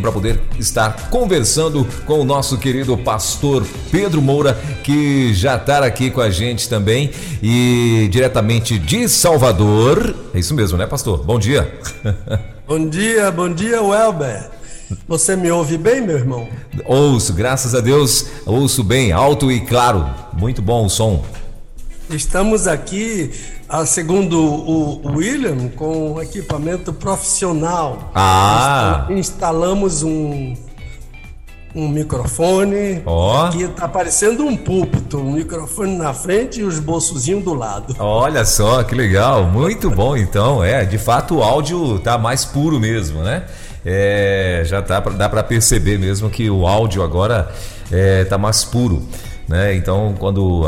para poder estar conversando com o nosso querido pastor Pedro Moura, que já está aqui com a gente também e diretamente de Salvador. É isso mesmo, né, pastor? Bom dia. Bom dia, bom dia, Welber. Você me ouve bem, meu irmão? Ouço, graças a Deus, ouço bem, alto e claro. Muito bom o som. Estamos aqui, ah, segundo o William, com equipamento profissional. Ah! Instalamos um, um microfone. Ó. Oh. Aqui tá parecendo um púlpito, um microfone na frente e os bolsozinhos do lado. Olha só, que legal. Muito bom, então. É, de fato o áudio tá mais puro mesmo, né? É, já tá, dá para perceber mesmo que o áudio agora é, tá mais puro. Né? Então, quando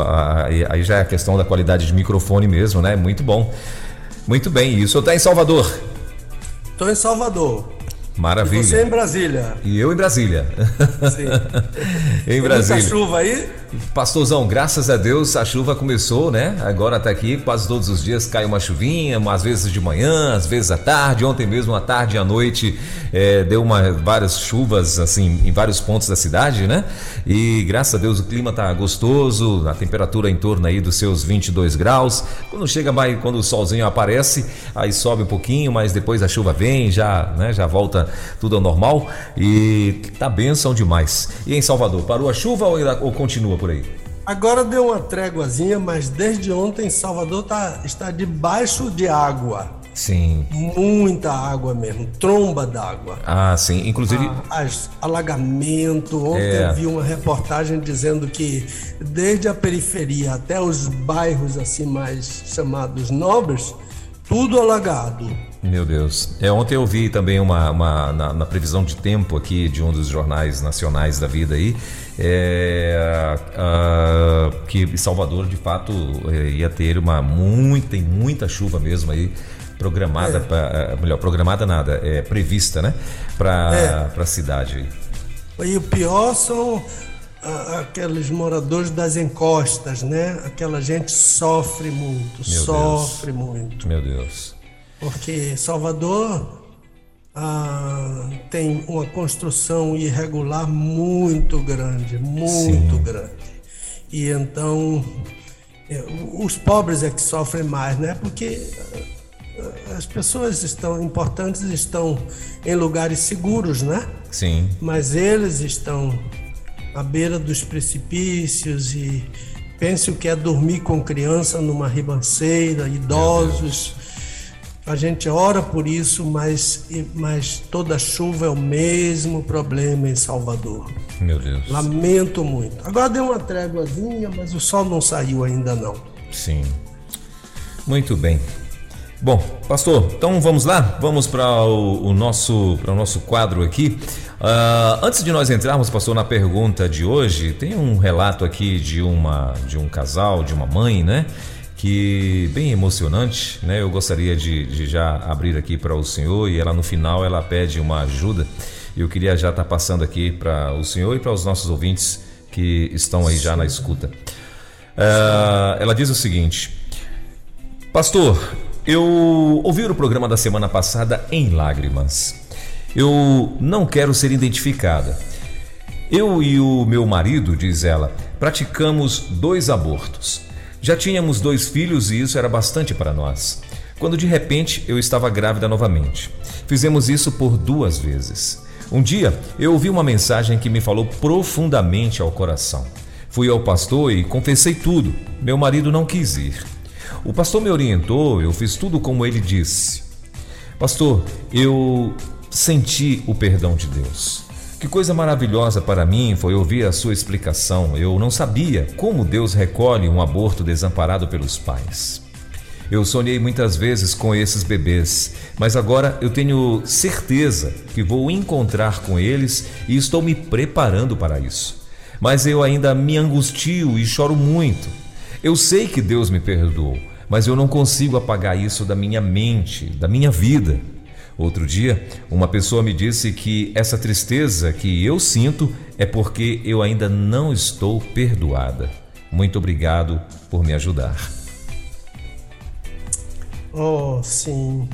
aí já é a questão da qualidade de microfone mesmo, né? Muito bom. Muito bem. O senhor está em Salvador? Estou em Salvador. Maravilha. E você em Brasília. E eu em Brasília. Sim. em Brasília. Muita chuva aí? Pastorzão, graças a Deus a chuva começou, né? Agora tá aqui, quase todos os dias cai uma chuvinha, às vezes de manhã, às vezes à tarde. Ontem mesmo à tarde e à noite é, deu uma, várias chuvas assim em vários pontos da cidade, né? E graças a Deus o clima tá gostoso, a temperatura em torno aí dos seus 22 graus. Quando chega mais, quando o solzinho aparece, aí sobe um pouquinho, mas depois a chuva vem, já, né? Já volta tudo ao normal e tá benção demais. E em Salvador, parou a chuva ou, ou continua? por aí? Agora deu uma tréguazinha, mas desde ontem Salvador tá, está debaixo de água. Sim. Muita água mesmo, tromba d'água. Ah, sim. Inclusive. Ah, alagamento. Ontem é. eu vi uma reportagem dizendo que desde a periferia até os bairros assim mais chamados nobres, tudo alagado. Meu Deus. É, ontem eu vi também uma, uma na, na, previsão de tempo aqui de um dos jornais nacionais da vida aí, é, uh, que Salvador de fato é, ia ter uma muita, muita chuva mesmo aí programada, é. pra, é, melhor, programada nada, é prevista, né? Para é. a cidade aí. E o pior são aqueles moradores das encostas, né? Aquela gente sofre muito, Meu sofre Deus. muito. Meu Deus. Porque Salvador ah, tem uma construção irregular muito grande, muito Sim. grande. E então é, os pobres é que sofrem mais, né? Porque ah, as pessoas estão importantes estão em lugares seguros, né? Sim. Mas eles estão à beira dos precipícios e pense o que é dormir com criança numa ribanceira, idosos a gente ora por isso, mas, mas toda chuva é o mesmo problema em Salvador. Meu Deus. Lamento muito. Agora deu uma tréguazinha, mas o sol não saiu ainda não. Sim. Muito bem. Bom, pastor, então vamos lá? Vamos para o, o, nosso, o nosso quadro aqui. Uh, antes de nós entrarmos, pastor, na pergunta de hoje, tem um relato aqui de, uma, de um casal, de uma mãe, né? que bem emocionante, né? Eu gostaria de, de já abrir aqui para o senhor e ela no final ela pede uma ajuda. Eu queria já estar tá passando aqui para o senhor e para os nossos ouvintes que estão aí já na escuta. Uh, ela diz o seguinte: Pastor, eu ouvi o programa da semana passada em lágrimas. Eu não quero ser identificada. Eu e o meu marido, diz ela, praticamos dois abortos. Já tínhamos dois filhos e isso era bastante para nós. Quando de repente eu estava grávida novamente. Fizemos isso por duas vezes. Um dia eu ouvi uma mensagem que me falou profundamente ao coração. Fui ao pastor e confessei tudo. Meu marido não quis ir. O pastor me orientou, eu fiz tudo como ele disse. Pastor, eu senti o perdão de Deus. Que coisa maravilhosa para mim foi ouvir a sua explicação. Eu não sabia como Deus recolhe um aborto desamparado pelos pais. Eu sonhei muitas vezes com esses bebês, mas agora eu tenho certeza que vou encontrar com eles e estou me preparando para isso. Mas eu ainda me angustio e choro muito. Eu sei que Deus me perdoou, mas eu não consigo apagar isso da minha mente, da minha vida. Outro dia, uma pessoa me disse que essa tristeza que eu sinto é porque eu ainda não estou perdoada. Muito obrigado por me ajudar. Oh, sim.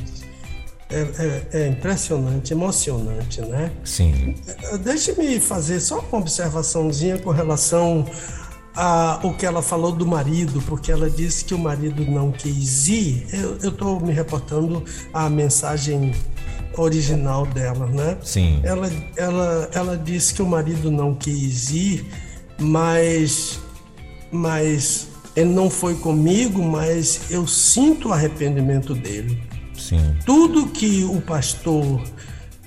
É, é, é, impressionante, emocionante, né? Sim. É, Deixe-me fazer só uma observaçãozinha com relação a o que ela falou do marido, porque ela disse que o marido não quis ir. Eu estou me reportando à mensagem original dela, né? Sim. Ela, ela, ela disse que o marido não quis ir, mas, mas ele não foi comigo, mas eu sinto o arrependimento dele. Sim. Tudo que o pastor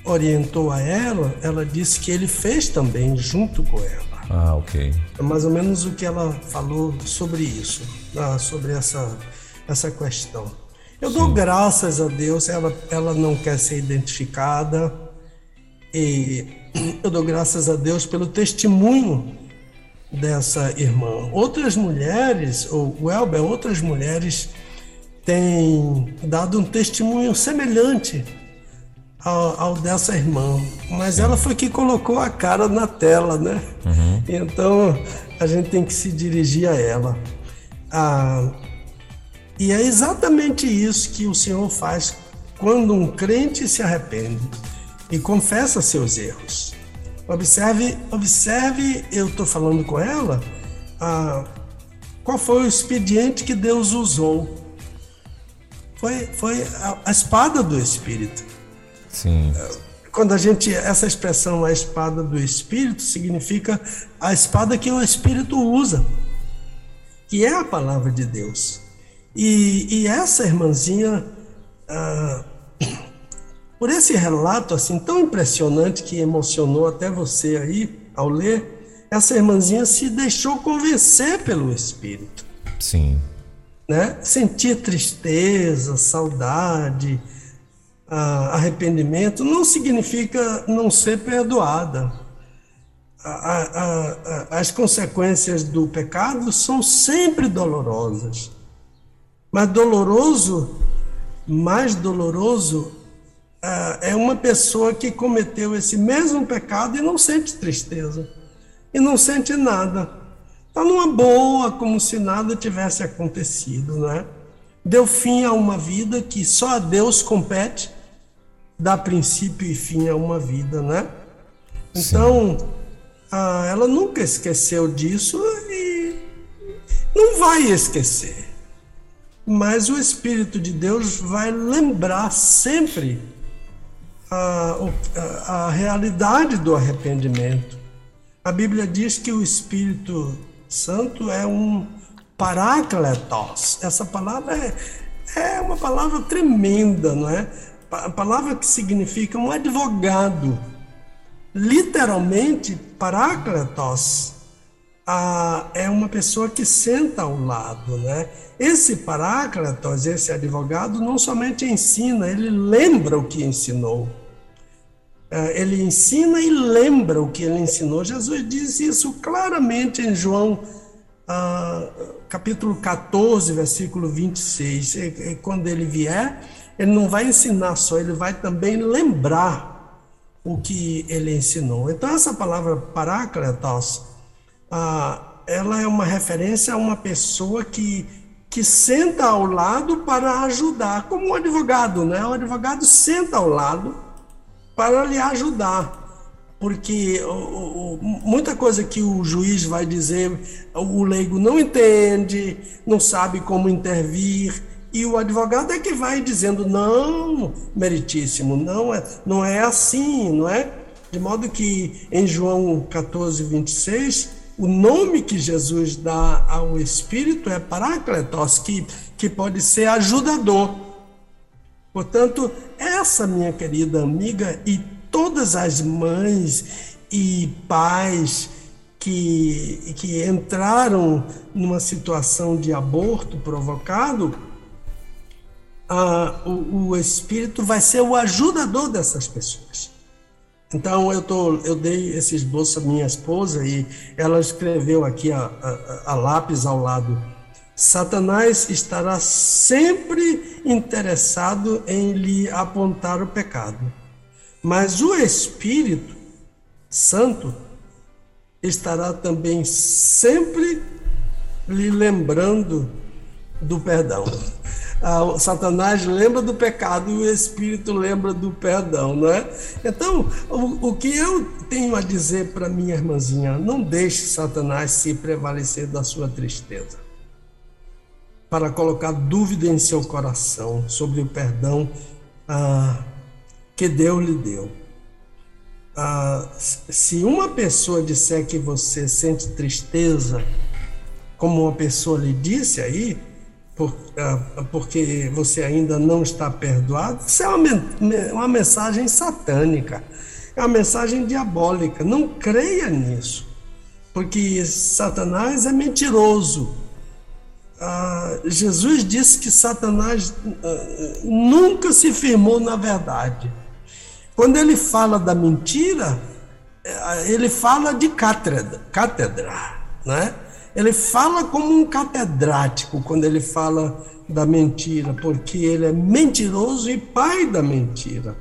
orientou a ela, ela disse que ele fez também junto com ela. Ah, ok. É mais ou menos o que ela falou sobre isso, ah, sobre essa, essa questão. Eu Sim. dou graças a Deus, ela, ela não quer ser identificada, e eu dou graças a Deus pelo testemunho dessa irmã. Outras mulheres, ou Welber, outras mulheres têm dado um testemunho semelhante ao, ao, dessa irmã, mas ela foi que colocou a cara na tela, né? Uhum. Então a gente tem que se dirigir a ela. Ah, e é exatamente isso que o Senhor faz quando um crente se arrepende e confessa seus erros. Observe, observe, eu estou falando com ela, ah, qual foi o expediente que Deus usou. Foi, foi a, a espada do Espírito. Sim. Quando a gente, essa expressão, a espada do Espírito, significa a espada que o Espírito usa, que é a palavra de Deus. E, e essa irmãzinha, ah, por esse relato assim tão impressionante que emocionou até você aí ao ler, essa irmãzinha se deixou convencer pelo Espírito. Sim. Né? Sentir tristeza, saudade, arrependimento não significa não ser perdoada. as consequências do pecado são sempre dolorosas. Mas doloroso, mais doloroso, é uma pessoa que cometeu esse mesmo pecado e não sente tristeza, e não sente nada. Está numa boa, como se nada tivesse acontecido, né? Deu fim a uma vida que só a Deus compete dá princípio e fim a uma vida, né? Então, a, ela nunca esqueceu disso e não vai esquecer. Mas o Espírito de Deus vai lembrar sempre a, a, a realidade do arrependimento. A Bíblia diz que o Espírito Santo é um parácletos. Essa palavra é, é uma palavra tremenda, não é? A palavra que significa um advogado. Literalmente, parácletos é uma pessoa que senta ao lado, né? Esse parácletos, esse advogado, não somente ensina, ele lembra o que ensinou. É, ele ensina e lembra o que ele ensinou. Jesus diz isso claramente em João ah, capítulo 14, versículo 26. E, quando ele vier, ele não vai ensinar só, ele vai também lembrar o que ele ensinou. Então, essa palavra parácletos, ah, ela é uma referência a uma pessoa que, que senta ao lado para ajudar, como um advogado, né? O advogado senta ao lado para lhe ajudar. Porque muita coisa que o juiz vai dizer, o leigo não entende, não sabe como intervir, e o advogado é que vai dizendo: não, meritíssimo, não é, não é assim, não é? De modo que em João 14, 26, o nome que Jesus dá ao Espírito é Parácletos, que, que pode ser ajudador. Portanto, essa minha querida amiga e todas as mães e pais que, que entraram numa situação de aborto provocado, o, o, Espírito vai ser o ajudador dessas pessoas. Então eu, tô, eu dei esse esboço à minha esposa e ela escreveu aqui a, a, a lápis ao lado Satanás estará sempre interessado em lhe apontar o pecado. Mas o Espírito Santo estará também sempre lhe lembrando do perdão. Ah, Satanás lembra do pecado e o Espírito lembra do perdão, não é? Então, o, o que eu tenho a dizer para minha irmãzinha, não deixe Satanás se prevalecer da sua tristeza para colocar dúvida em seu coração sobre o perdão ah, que Deus lhe deu. Ah, se uma pessoa disser que você sente tristeza, como uma pessoa lhe disse aí, por, ah, porque você ainda não está perdoado, isso é uma, uma mensagem satânica, é uma mensagem diabólica. Não creia nisso, porque Satanás é mentiroso ah, Jesus disse que Satanás ah, nunca se firmou na verdade. Quando ele fala da mentira, eh, ele fala de cátedra, cátedra, né? Ele fala como um catedrático quando ele fala da mentira, porque ele é mentiroso e pai da mentira.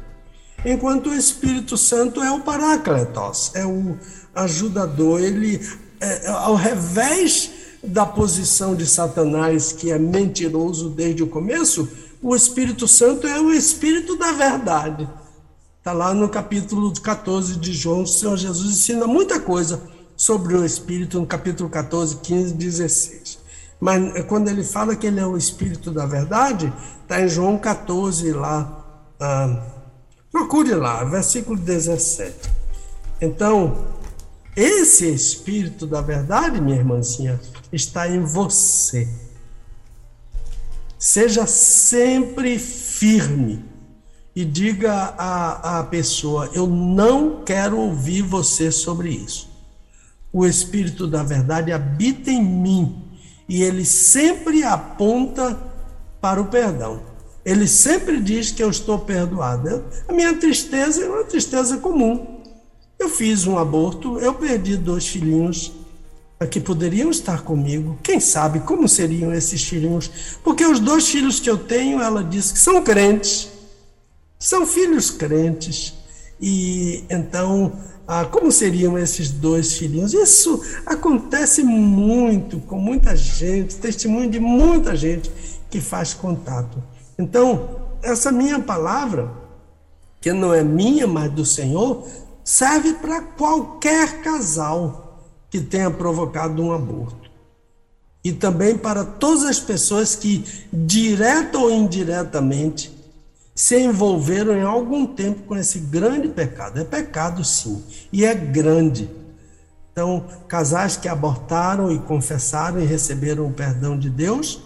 Enquanto o Espírito Santo é o Parácletos, é o ajudador, ele é, ao revés da posição de Satanás, que é mentiroso desde o começo, o Espírito Santo é o Espírito da verdade. Está lá no capítulo 14 de João, o Senhor Jesus ensina muita coisa sobre o Espírito, no capítulo 14, 15, 16. Mas é quando ele fala que ele é o Espírito da verdade, está em João 14 lá. Ah, procure lá, versículo 17. Então, esse Espírito da verdade, minha irmãzinha, está em você. Seja sempre firme e diga à, à pessoa: Eu não quero ouvir você sobre isso. O Espírito da verdade habita em mim e ele sempre aponta para o perdão. Ele sempre diz que eu estou perdoado. A minha tristeza é uma tristeza comum. Eu fiz um aborto, eu perdi dois filhinhos que poderiam estar comigo. Quem sabe como seriam esses filhinhos? Porque os dois filhos que eu tenho, ela diz que são crentes, são filhos crentes. E então, ah, como seriam esses dois filhinhos? Isso acontece muito com muita gente, testemunho de muita gente que faz contato. Então, essa minha palavra, que não é minha, mas do Senhor, serve para qualquer casal que tenha provocado um aborto. E também para todas as pessoas que, direta ou indiretamente, se envolveram em algum tempo com esse grande pecado. É pecado, sim, e é grande. Então, casais que abortaram e confessaram e receberam o perdão de Deus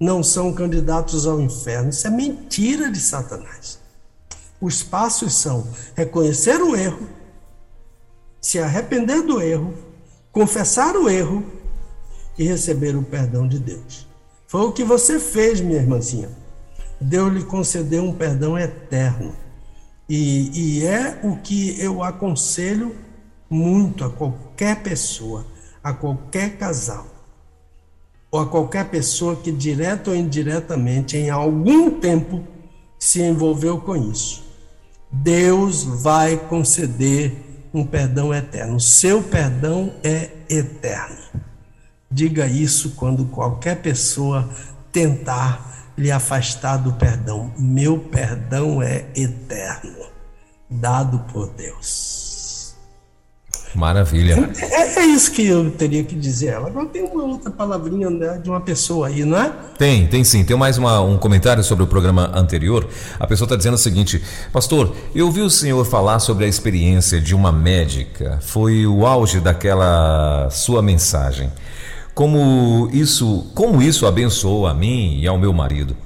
não são candidatos ao inferno. Isso é mentira de Satanás. Os passos são reconhecer o erro, se arrepender do erro, confessar o erro e receber o perdão de Deus. Foi o que você fez, minha irmãzinha. Deus lhe concedeu um perdão eterno. E, e é o que eu aconselho muito a qualquer pessoa, a qualquer casal, ou a qualquer pessoa que, direta ou indiretamente, em algum tempo, se envolveu com isso. Deus vai conceder um perdão eterno. Seu perdão é eterno. Diga isso quando qualquer pessoa tentar lhe afastar do perdão. Meu perdão é eterno, dado por Deus. Maravilha. É, é, isso que eu teria que dizer. Agora tem uma outra palavrinha né, de uma pessoa aí, não é? Tem, tem sim. Tem mais uma, um comentário sobre o programa anterior. A pessoa está dizendo o seguinte: Pastor, eu ouvi o senhor falar sobre a experiência de uma médica. Foi o auge daquela sua mensagem. Como isso, como isso abençoou a mim e ao meu marido.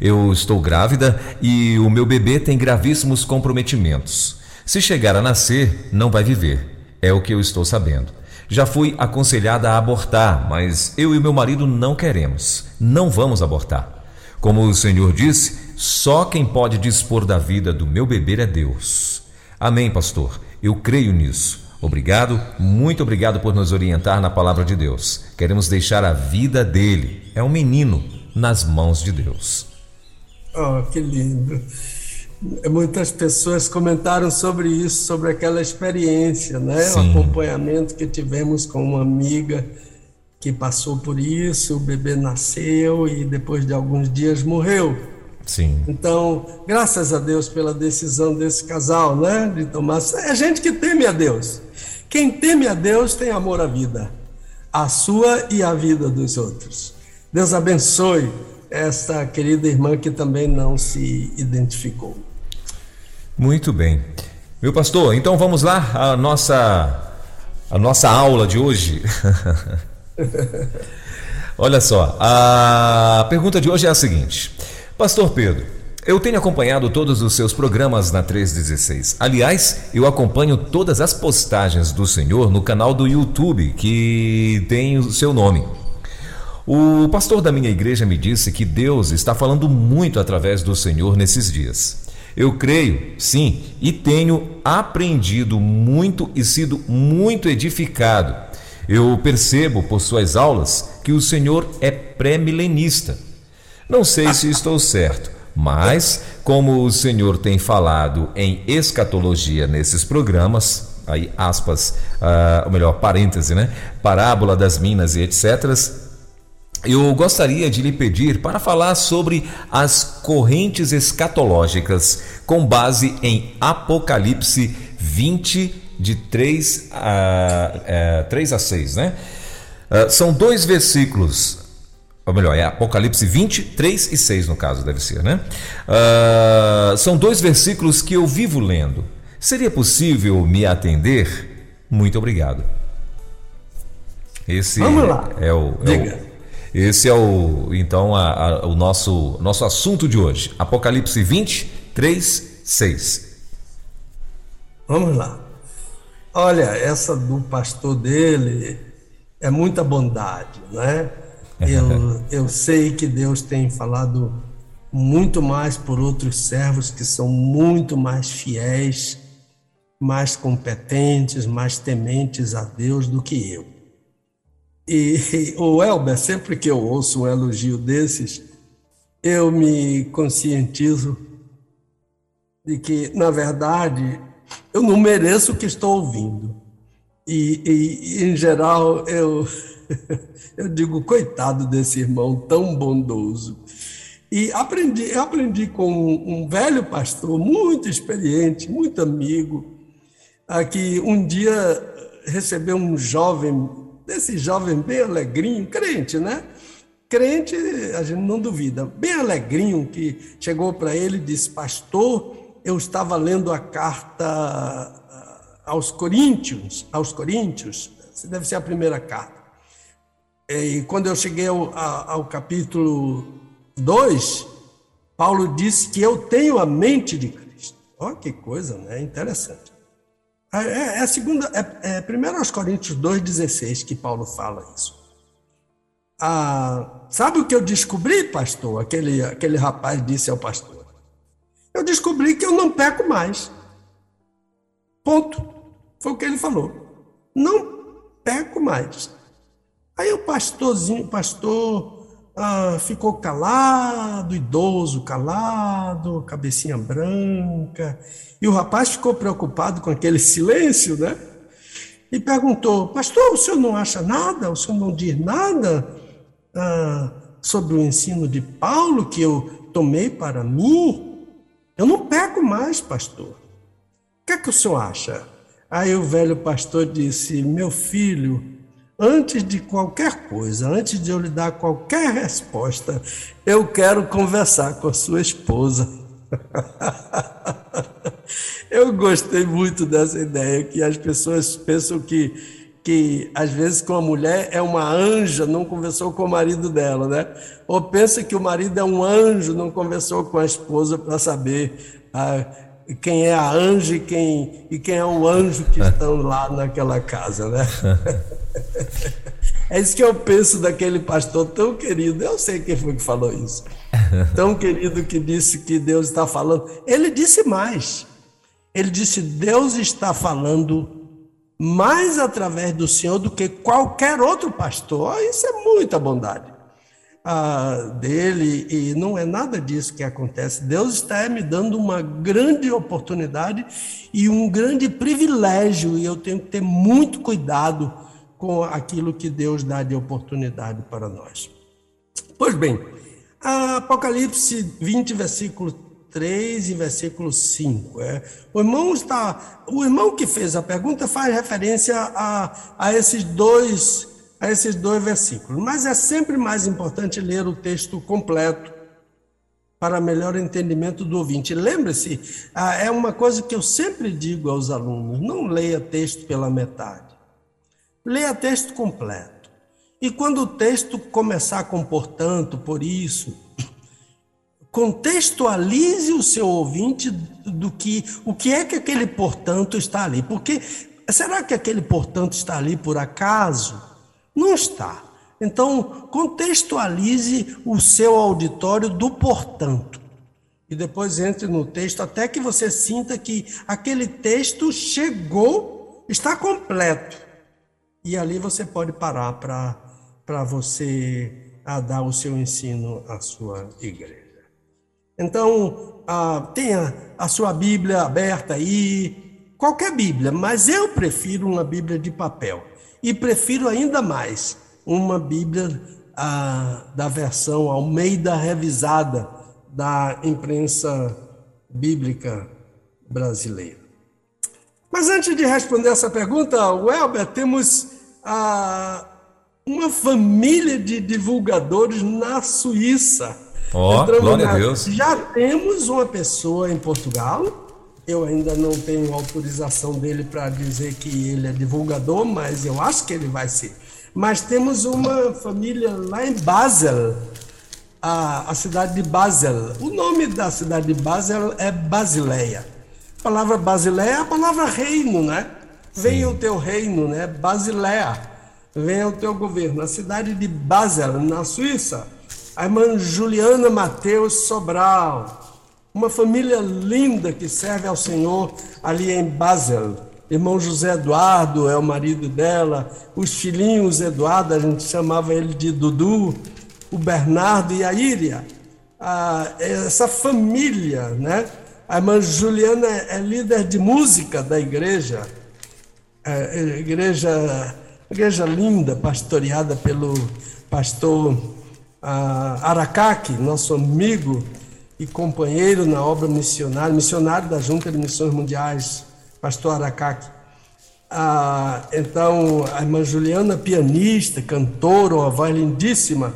Eu estou grávida e o meu bebê tem gravíssimos comprometimentos. Se chegar a nascer, não vai viver. É o que eu estou sabendo. Já fui aconselhada a abortar, mas eu e meu marido não queremos. Não vamos abortar. Como o Senhor disse, só quem pode dispor da vida do meu bebê é Deus. Amém, pastor. Eu creio nisso. Obrigado, muito obrigado por nos orientar na palavra de Deus. Queremos deixar a vida dele, é um menino, nas mãos de Deus. Oh, que lindo. Muitas pessoas comentaram sobre isso, sobre aquela experiência, né? Sim. O acompanhamento que tivemos com uma amiga que passou por isso, o bebê nasceu e depois de alguns dias morreu. Sim. Então, graças a Deus pela decisão desse casal, né, de tomar. É gente que teme a Deus. Quem teme a Deus tem amor à vida, a sua e a vida dos outros. Deus abençoe esta querida irmã que também não se identificou. Muito bem. Meu pastor, então vamos lá a nossa a nossa aula de hoje. Olha só, a pergunta de hoje é a seguinte: Pastor Pedro, eu tenho acompanhado todos os seus programas na 316. Aliás, eu acompanho todas as postagens do Senhor no canal do YouTube que tem o seu nome. O pastor da minha igreja me disse que Deus está falando muito através do Senhor nesses dias. Eu creio, sim, e tenho aprendido muito e sido muito edificado. Eu percebo por suas aulas que o Senhor é pré-milenista não sei se estou certo, mas como o Senhor tem falado em escatologia nesses programas, aí aspas, uh, ou melhor, parêntese, né? Parábola das minas e etc. Eu gostaria de lhe pedir para falar sobre as correntes escatológicas com base em Apocalipse 20, de 3 a, 3 eh, a 6, né? Uh, são dois versículos ou melhor, é Apocalipse 20, 3 e 6 no caso, deve ser, né? Uh, são dois versículos que eu vivo lendo. Seria possível me atender? Muito obrigado. Esse Vamos lá. é o, é o esse é o então a, a, o nosso nosso assunto de hoje. Apocalipse 20, 3, 6. Vamos lá. Olha, essa do pastor dele é muita bondade, né? Eu, eu sei que Deus tem falado muito mais por outros servos que são muito mais fiéis, mais competentes, mais tementes a Deus do que eu. E o Elber, sempre que eu ouço um elogio desses, eu me conscientizo de que, na verdade, eu não mereço o que estou ouvindo. E, e, em geral, eu Eu digo, coitado desse irmão tão bondoso. E aprendi, aprendi com um, velho pastor, muito experiente, muito amigo, a que um dia recebeu um jovem, desse jovem bem alegrinho, crente, né? Crente, a gente não duvida, bem alegrinho, que chegou para ele e disse: Pastor, eu estava lendo a carta ah, aos Coríntios, aos Coríntios, deve ser a primeira carta. E quando eu cheguei ao, ao capítulo 2, Paulo disse que eu tenho a mente de Cristo. Olha que coisa, né? Interessante. É, é, é a segunda, é, é 1 Coríntios 2,16 que Paulo fala isso. Ah, sabe o que eu descobri, pastor? Aquele, aquele rapaz disse ao pastor. Eu descobri que eu não peco mais. Ponto. Foi o que ele falou. Não peco mais. Aí o pastorzinho, pastor ah, ficou calado, idoso, calado, cabecinha branca. E o rapaz ficou preocupado com aquele silêncio, né? E perguntou: Pastor, o senhor não acha nada? O senhor não diz nada ah, sobre o ensino de Paulo que eu tomei para mim? Eu não peco mais, pastor. O que é que o senhor acha? Aí o velho pastor disse: Meu filho, antes de qualquer coisa, antes de eu lhe dar qualquer resposta, eu quero conversar com a sua esposa. eu gostei muito dessa ideia que as pessoas pensam que que às vezes com a mulher é uma anja, não conversou com o marido dela, né? Ou pensa que o marido é um anjo, não conversou com a esposa para saber ah, quem é a anja e quem, e quem é o anjo que estão lá naquela casa, né? É isso que eu penso daquele pastor tão querido. Eu sei quem foi que falou isso. Tão querido que disse que Deus está falando. Ele disse mais. Ele disse: Deus está falando mais através do Senhor do que qualquer outro pastor. Isso é muita bondade ah, dele e não é nada disso que acontece. Deus está me dando uma grande oportunidade e um grande privilégio e eu tenho que ter muito cuidado com aquilo que Deus dá de oportunidade para nós. Pois bem, Apocalipse 20, versículo 3 e versículo 5. É, o, irmão está, o irmão que fez a pergunta faz referência a, a esses dois a esses dois versículos. Mas é sempre mais importante ler o texto completo para melhor entendimento do ouvinte. Lembre-se, ah, é uma coisa que eu sempre digo aos alunos: não leia texto pela metade. Leia texto completo. E quando o texto começar com portanto, por isso, contextualize o seu ouvinte do que o que é que aquele portanto está ali. Porque será que aquele portanto está ali por acaso? Não está. Então, contextualize o seu auditório do portanto. E depois entre no texto até que você sinta que aquele texto chegou, está completo. E ali você pode parar para você a dar o seu ensino à sua igreja. Então, tenha a sua Bíblia aberta aí, qualquer Bíblia, mas eu prefiro uma Bíblia de papel. E prefiro ainda mais uma Bíblia a, da versão Almeida revisada da imprensa bíblica brasileira. Mas antes de responder essa pergunta, Welber, temos a, uma família de divulgadores na Suíça. Ó, oh, glória a Deus. Já temos uma pessoa em Portugal, eu ainda não tenho autorização dele para dizer que ele é divulgador, mas eu acho que ele vai ser. Mas temos uma família lá em Basel, a, a cidade de Basel. O nome da cidade de Basel é Basileia. A palavra Basileia é a palavra reino, né? Venha o teu reino, né? Basileia. Venha o teu governo. A cidade de Basel, na Suíça. A irmã Juliana Mateus Sobral uma família linda que serve ao Senhor ali em Basel. Irmão José Eduardo é o marido dela, os filhinhos Eduardo, a gente chamava ele de Dudu, o Bernardo e a Íria. Ah, essa família, né? A irmã Juliana é líder de música da igreja, é, é igreja, igreja linda, pastoreada pelo pastor ah, Aracaque, nosso amigo, e companheiro na obra missionária, missionário da Junta de Missões Mundiais, pastor Aracaque. Ah, então, a irmã Juliana, pianista, cantora, uma voz lindíssima,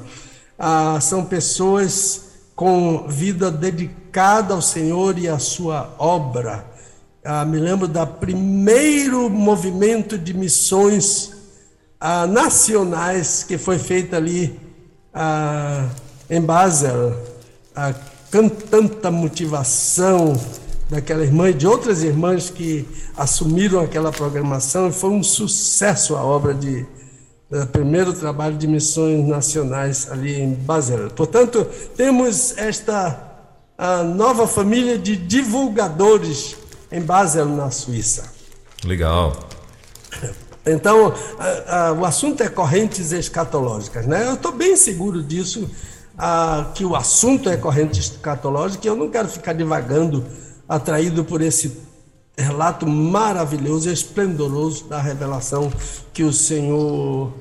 ah, são pessoas com vida dedicada ao Senhor e à sua obra. Ah, me lembro da primeiro movimento de missões ah, nacionais que foi feito ali ah, em Basel, tanta motivação daquela irmã e de outras irmãs que assumiram aquela programação. Foi um sucesso a obra de primeiro trabalho de missões nacionais ali em Basel. Portanto, temos esta nova família de divulgadores em Basel, na Suíça. Legal. Então, o assunto é correntes escatológicas, né? Eu estou bem seguro disso ah, que o assunto é corrente escatológica, e eu não quero ficar divagando, atraído por esse relato maravilhoso e esplendoroso da revelação que o Senhor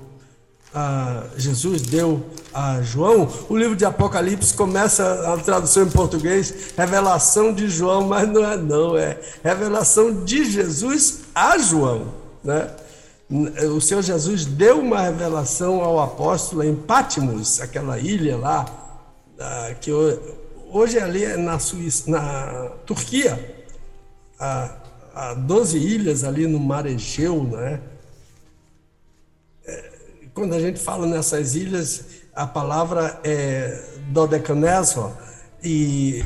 ah, Jesus deu a João. O livro de Apocalipse começa a tradução em português, revelação de João, mas não é não, é revelação de Jesus a João, né? O Senhor Jesus deu uma revelação ao apóstolo em Patmos, aquela ilha lá, que hoje ali é na Suíça, na Turquia, há 12 ilhas ali no mar Egeu, né? É, quando a gente fala nessas ilhas, a palavra é Dodecanésor, e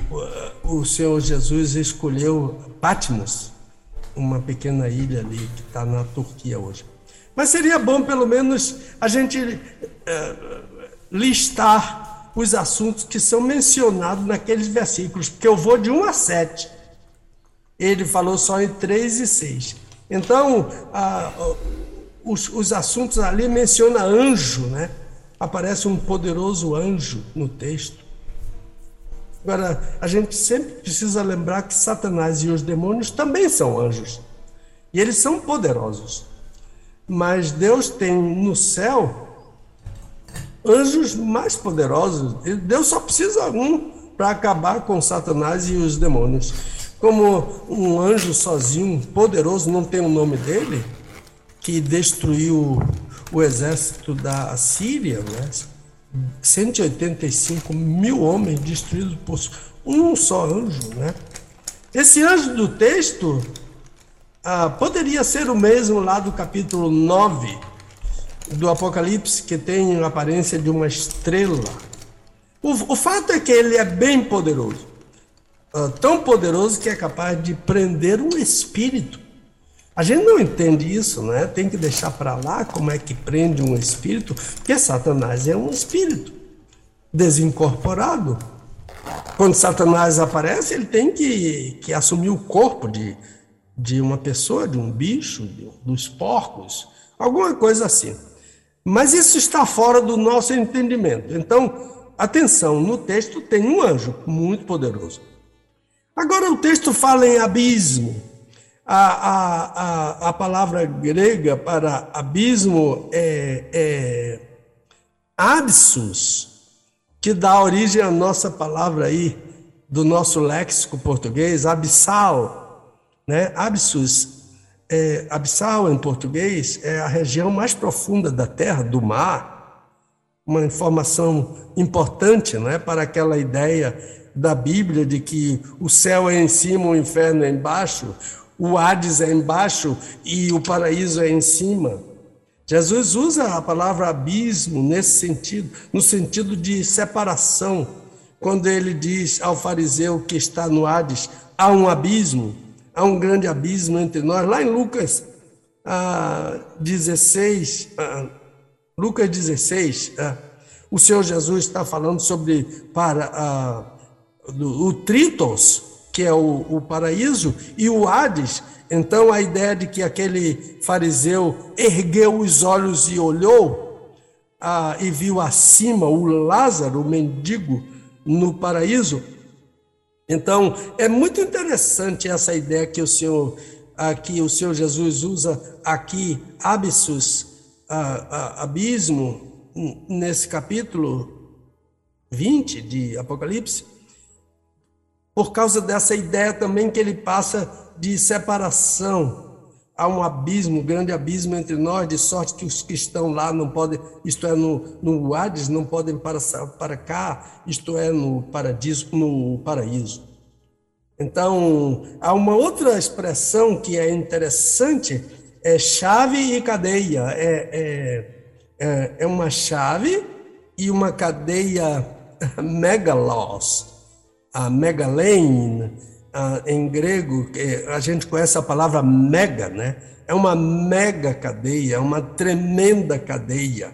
o Senhor Jesus escolheu Patmos, uma pequena ilha ali que está na Turquia hoje. Mas seria bom, pelo menos, a gente é, listar os assuntos que são mencionados naqueles versículos, porque eu vou de 1 a 7. Ele falou só em 3 e 6. Então, a, os, os assuntos ali menciona anjo, né? Aparece um poderoso anjo no texto. Agora, a gente sempre precisa lembrar que Satanás e os demônios também são anjos. E eles são poderosos. Mas Deus tem no céu anjos mais poderosos. Deus só precisa um para acabar com Satanás e os demônios. Como um anjo sozinho, poderoso, não tem o nome dele, que destruiu o exército da Síria, né? 185 mil homens destruídos por um só anjo, né? Esse anjo do texto ah, poderia ser o mesmo lá do capítulo 9 do Apocalipse, que tem a aparência de uma estrela. O, o fato é que ele é bem poderoso. Ah, tão poderoso que é capaz de prender um espírito. A gente não entende isso, né? Tem que deixar para lá como é que prende um espírito, porque Satanás é um espírito desincorporado. Quando Satanás aparece, ele tem que, que assumir o corpo de, de uma pessoa, de um bicho, de, dos porcos, alguma coisa assim. Mas isso está fora do nosso entendimento. Então, atenção, no texto tem um anjo muito poderoso. Agora o texto fala em abismo. A, a, a, a palavra grega para abismo é, é absus, que dá origem à nossa palavra aí, do nosso léxico português, abissal, né? Absus, é, abissal em português é a região mais profunda da terra, do mar, uma informação importante, né, para aquela ideia da Bíblia de que o céu é em cima, o inferno é embaixo, o Hades é embaixo e o paraíso é em cima. Jesus usa a palavra abismo nesse sentido, no sentido de separação, quando ele diz ao fariseu que está no Hades: há um abismo, há um grande abismo entre nós. Lá em Lucas ah, 16, ah, Lucas 16, ah, o Senhor Jesus está falando sobre para ah, o Tritos, que é o, o paraíso, e o Hades. Então, a ideia de que aquele fariseu ergueu os olhos e olhou ah, e viu acima o Lázaro, o mendigo, no paraíso. Então, é muito interessante essa ideia que o Senhor, aqui o Senhor Jesus usa aqui, abissus, ah, ah, abismo, nesse capítulo 20 de Apocalipse por causa dessa ideia também que ele passa de separação. Há um abismo, um grande abismo entre nós, de sorte que os que estão lá não podem, isto é, no, no Hades, não podem para, para cá, isto é, no paradiso, no paraíso. Então, há uma outra expressão que é interessante, é chave e cadeia. É, é, é, é uma chave e uma cadeia megalos a megalein, em grego, a gente conhece a palavra mega, né? É uma mega cadeia, é uma tremenda cadeia.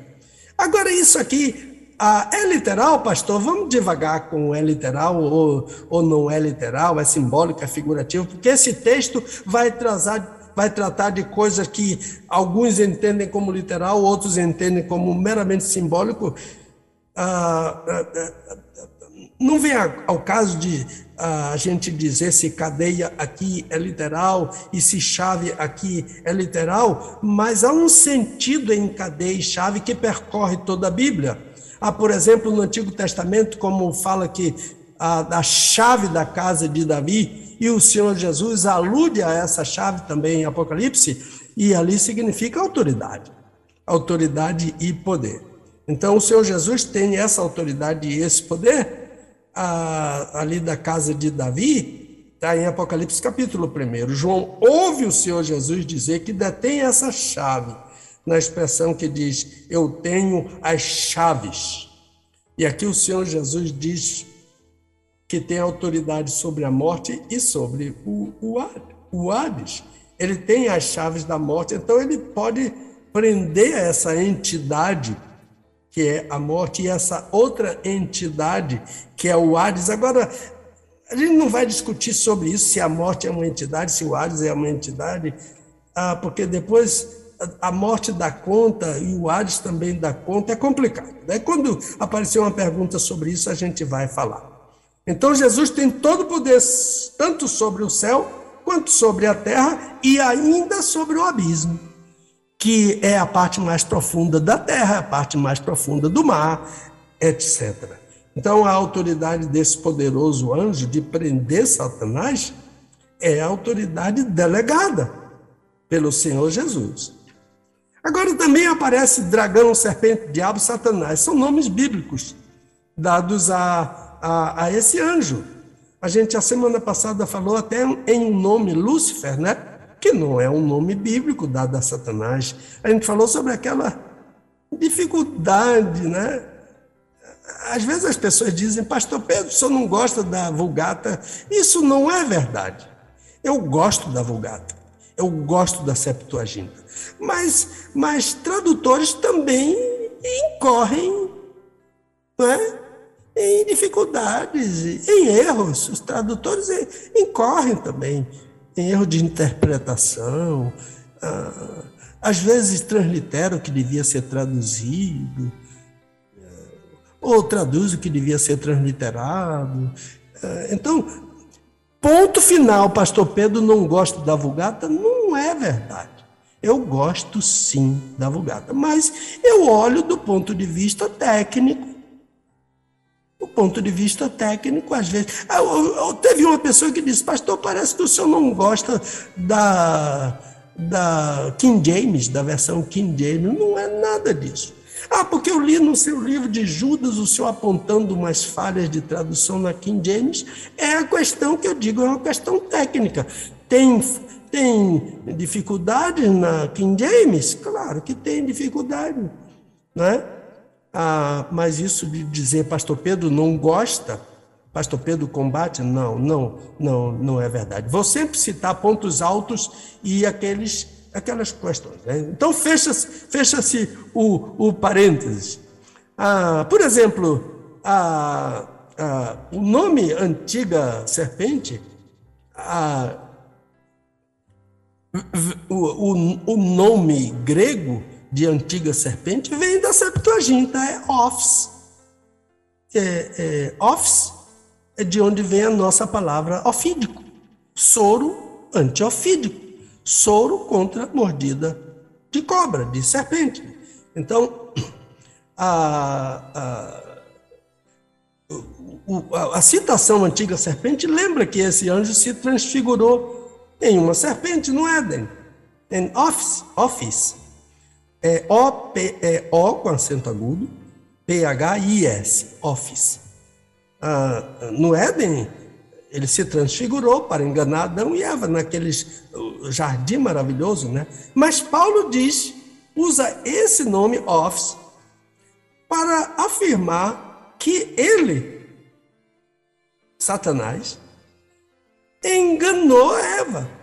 Agora, isso aqui é literal, pastor? Vamos devagar com é literal ou, ou não é literal, é simbólico, é figurativo, porque esse texto vai trazer vai tratar de coisas que alguns entendem como literal, outros entendem como meramente simbólico. Ah, ah, ah não vem ao caso de a gente dizer se cadeia aqui é literal e se chave aqui é literal, mas há um sentido em cadeia e chave que percorre toda a Bíblia. Há, por exemplo, no Antigo Testamento, como fala que a, a chave da casa de Davi, e o Senhor Jesus alude a essa chave também em Apocalipse, e ali significa autoridade, autoridade e poder. Então, o Senhor Jesus tem essa autoridade e esse poder, a, ali da casa de Davi, está em Apocalipse capítulo 1. João ouve o Senhor Jesus dizer que detém essa chave, na expressão que diz: Eu tenho as chaves. E aqui o Senhor Jesus diz que tem autoridade sobre a morte e sobre o, o, o Hades. Ele tem as chaves da morte, então ele pode prender essa entidade que é a morte, e essa outra entidade, que é o Hades. Agora, a gente não vai discutir sobre isso, se a morte é uma entidade, se o Hades é uma entidade. ah, porque depois a morte dá conta e o Hades também dá conta, é complicado. Daí, quando aparecer uma pergunta sobre isso, a gente vai falar. Então, Jesus tem todo o poder, tanto sobre o céu, quanto sobre a terra e ainda sobre o abismo, que é a parte mais profunda da terra, a parte mais profunda do mar, etc. Então, a autoridade desse poderoso anjo de prender Satanás é a autoridade delegada pelo Senhor Jesus. Agora também aparece dragão, serpente, diabo, Satanás. São nomes bíblicos dados a, a, a esse anjo. A gente, a semana passada, falou até em um nome, Lúcifer, né? Que não é um nome bíblico dado a Satanás. A gente falou sobre aquela dificuldade, né? Às vezes as pessoas dizem, Pastor Pedro, o senhor não gosta da Vulgata. Isso não é verdade. Eu gosto da Vulgata. Eu gosto da Septuaginta. Mas, mas tradutores também incorrem né, em dificuldades, em erros. Os tradutores incorrem também erro de interpretação. Ah, às vezes transliteram o que devia ser traduzido, eh, ou traduz o que devia ser transliterado. Ah, então, Ponto final, pastor Pedro não gosta da Vulgata? Não é verdade. Eu gosto sim da Vulgata, mas eu olho do ponto de vista técnico. Do ponto de vista técnico, às vezes. Eu, eu, eu, teve uma pessoa que disse, pastor, parece que o senhor não gosta da, da King James, da versão King James. Não é nada disso. Ah, porque eu li no seu livro de Judas o senhor apontando umas falhas de tradução na King James. É a questão que eu digo, é uma questão técnica. Tem, tem dificuldades na King James? Claro que tem dificuldade. Né? Ah, mas isso de dizer pastor Pedro não gosta, pastor Pedro combate, não, não, não, não é verdade. Vou sempre citar pontos altos e aqueles aquelas questões. Né? Então, fecha-se fecha o, o parênteses. Ah, por exemplo, a, a, o nome antiga serpente, a, o, o, o, nome grego de antiga serpente vem da Septuaginta, é Ofs. É, é, é de onde vem a nossa palavra ofídico, soro antiofídico soro contra mordida de cobra, de serpente. Então, a, a, a, citação antiga serpente lembra que esse anjo se transfigurou em uma serpente no Éden, em office, office. É O-P, é O com acento agudo, P-H-I-S, office. Ah, no Éden, ele se transfigurou para enganar Adão e Eva naquele jardim maravilhoso, né? Mas Paulo diz, usa esse nome office para afirmar que ele, Satanás, enganou Eva.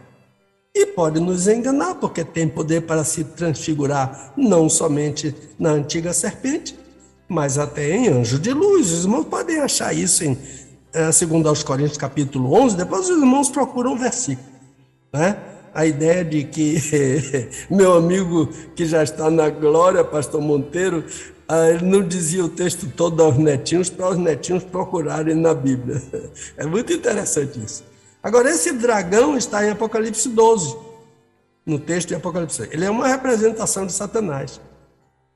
E pode nos enganar, porque tem poder para se transfigurar não somente na antiga serpente, mas até em anjo de luz. Os irmãos podem achar isso em é, segundo aos Coríntios capítulo 11, depois os irmãos procuram um versículo, né? A ideia de que meu amigo que já está na glória, pastor Monteiro, ah, ele não dizia o texto todo aos netinhos para os netinhos procurarem na Bíblia. É muito interessante isso. Agora, esse dragão está em Apocalipse 12, no texto de Apocalipse. Ele é uma representação de Satanás.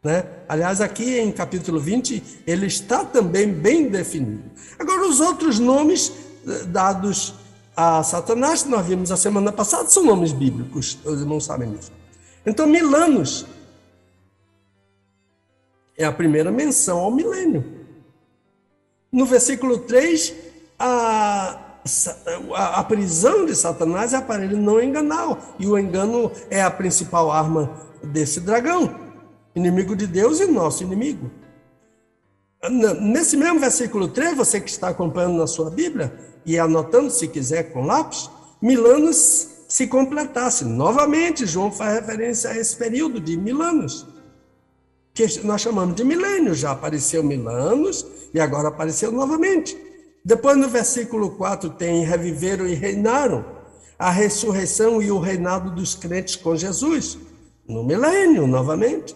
Né? Aliás, aqui em capítulo 20, ele está também bem definido. Agora, os outros nomes eh, dados a Satanás, que nós vimos a semana passada, são nomes bíblicos, os irmãos sabem disso. Então, Milanos é a primeira menção ao milênio. No versículo 3, a, a, prisão de Satanás é para ele não enganar, e o engano é a principal arma desse dragão inimigo de Deus e nosso inimigo. Nesse mesmo versículo 3, você que está acompanhando na sua Bíblia e anotando se quiser com lápis, Milanos se completasse. Novamente, João faz referência a esse período de Milanos, que nós chamamos de milênio. Já apareceu Milanos e agora apareceu novamente. Depois, no versículo 4, tem reviveram e reinaram. a ressurreição e o reinado dos crentes com Jesus, no milênio, novamente.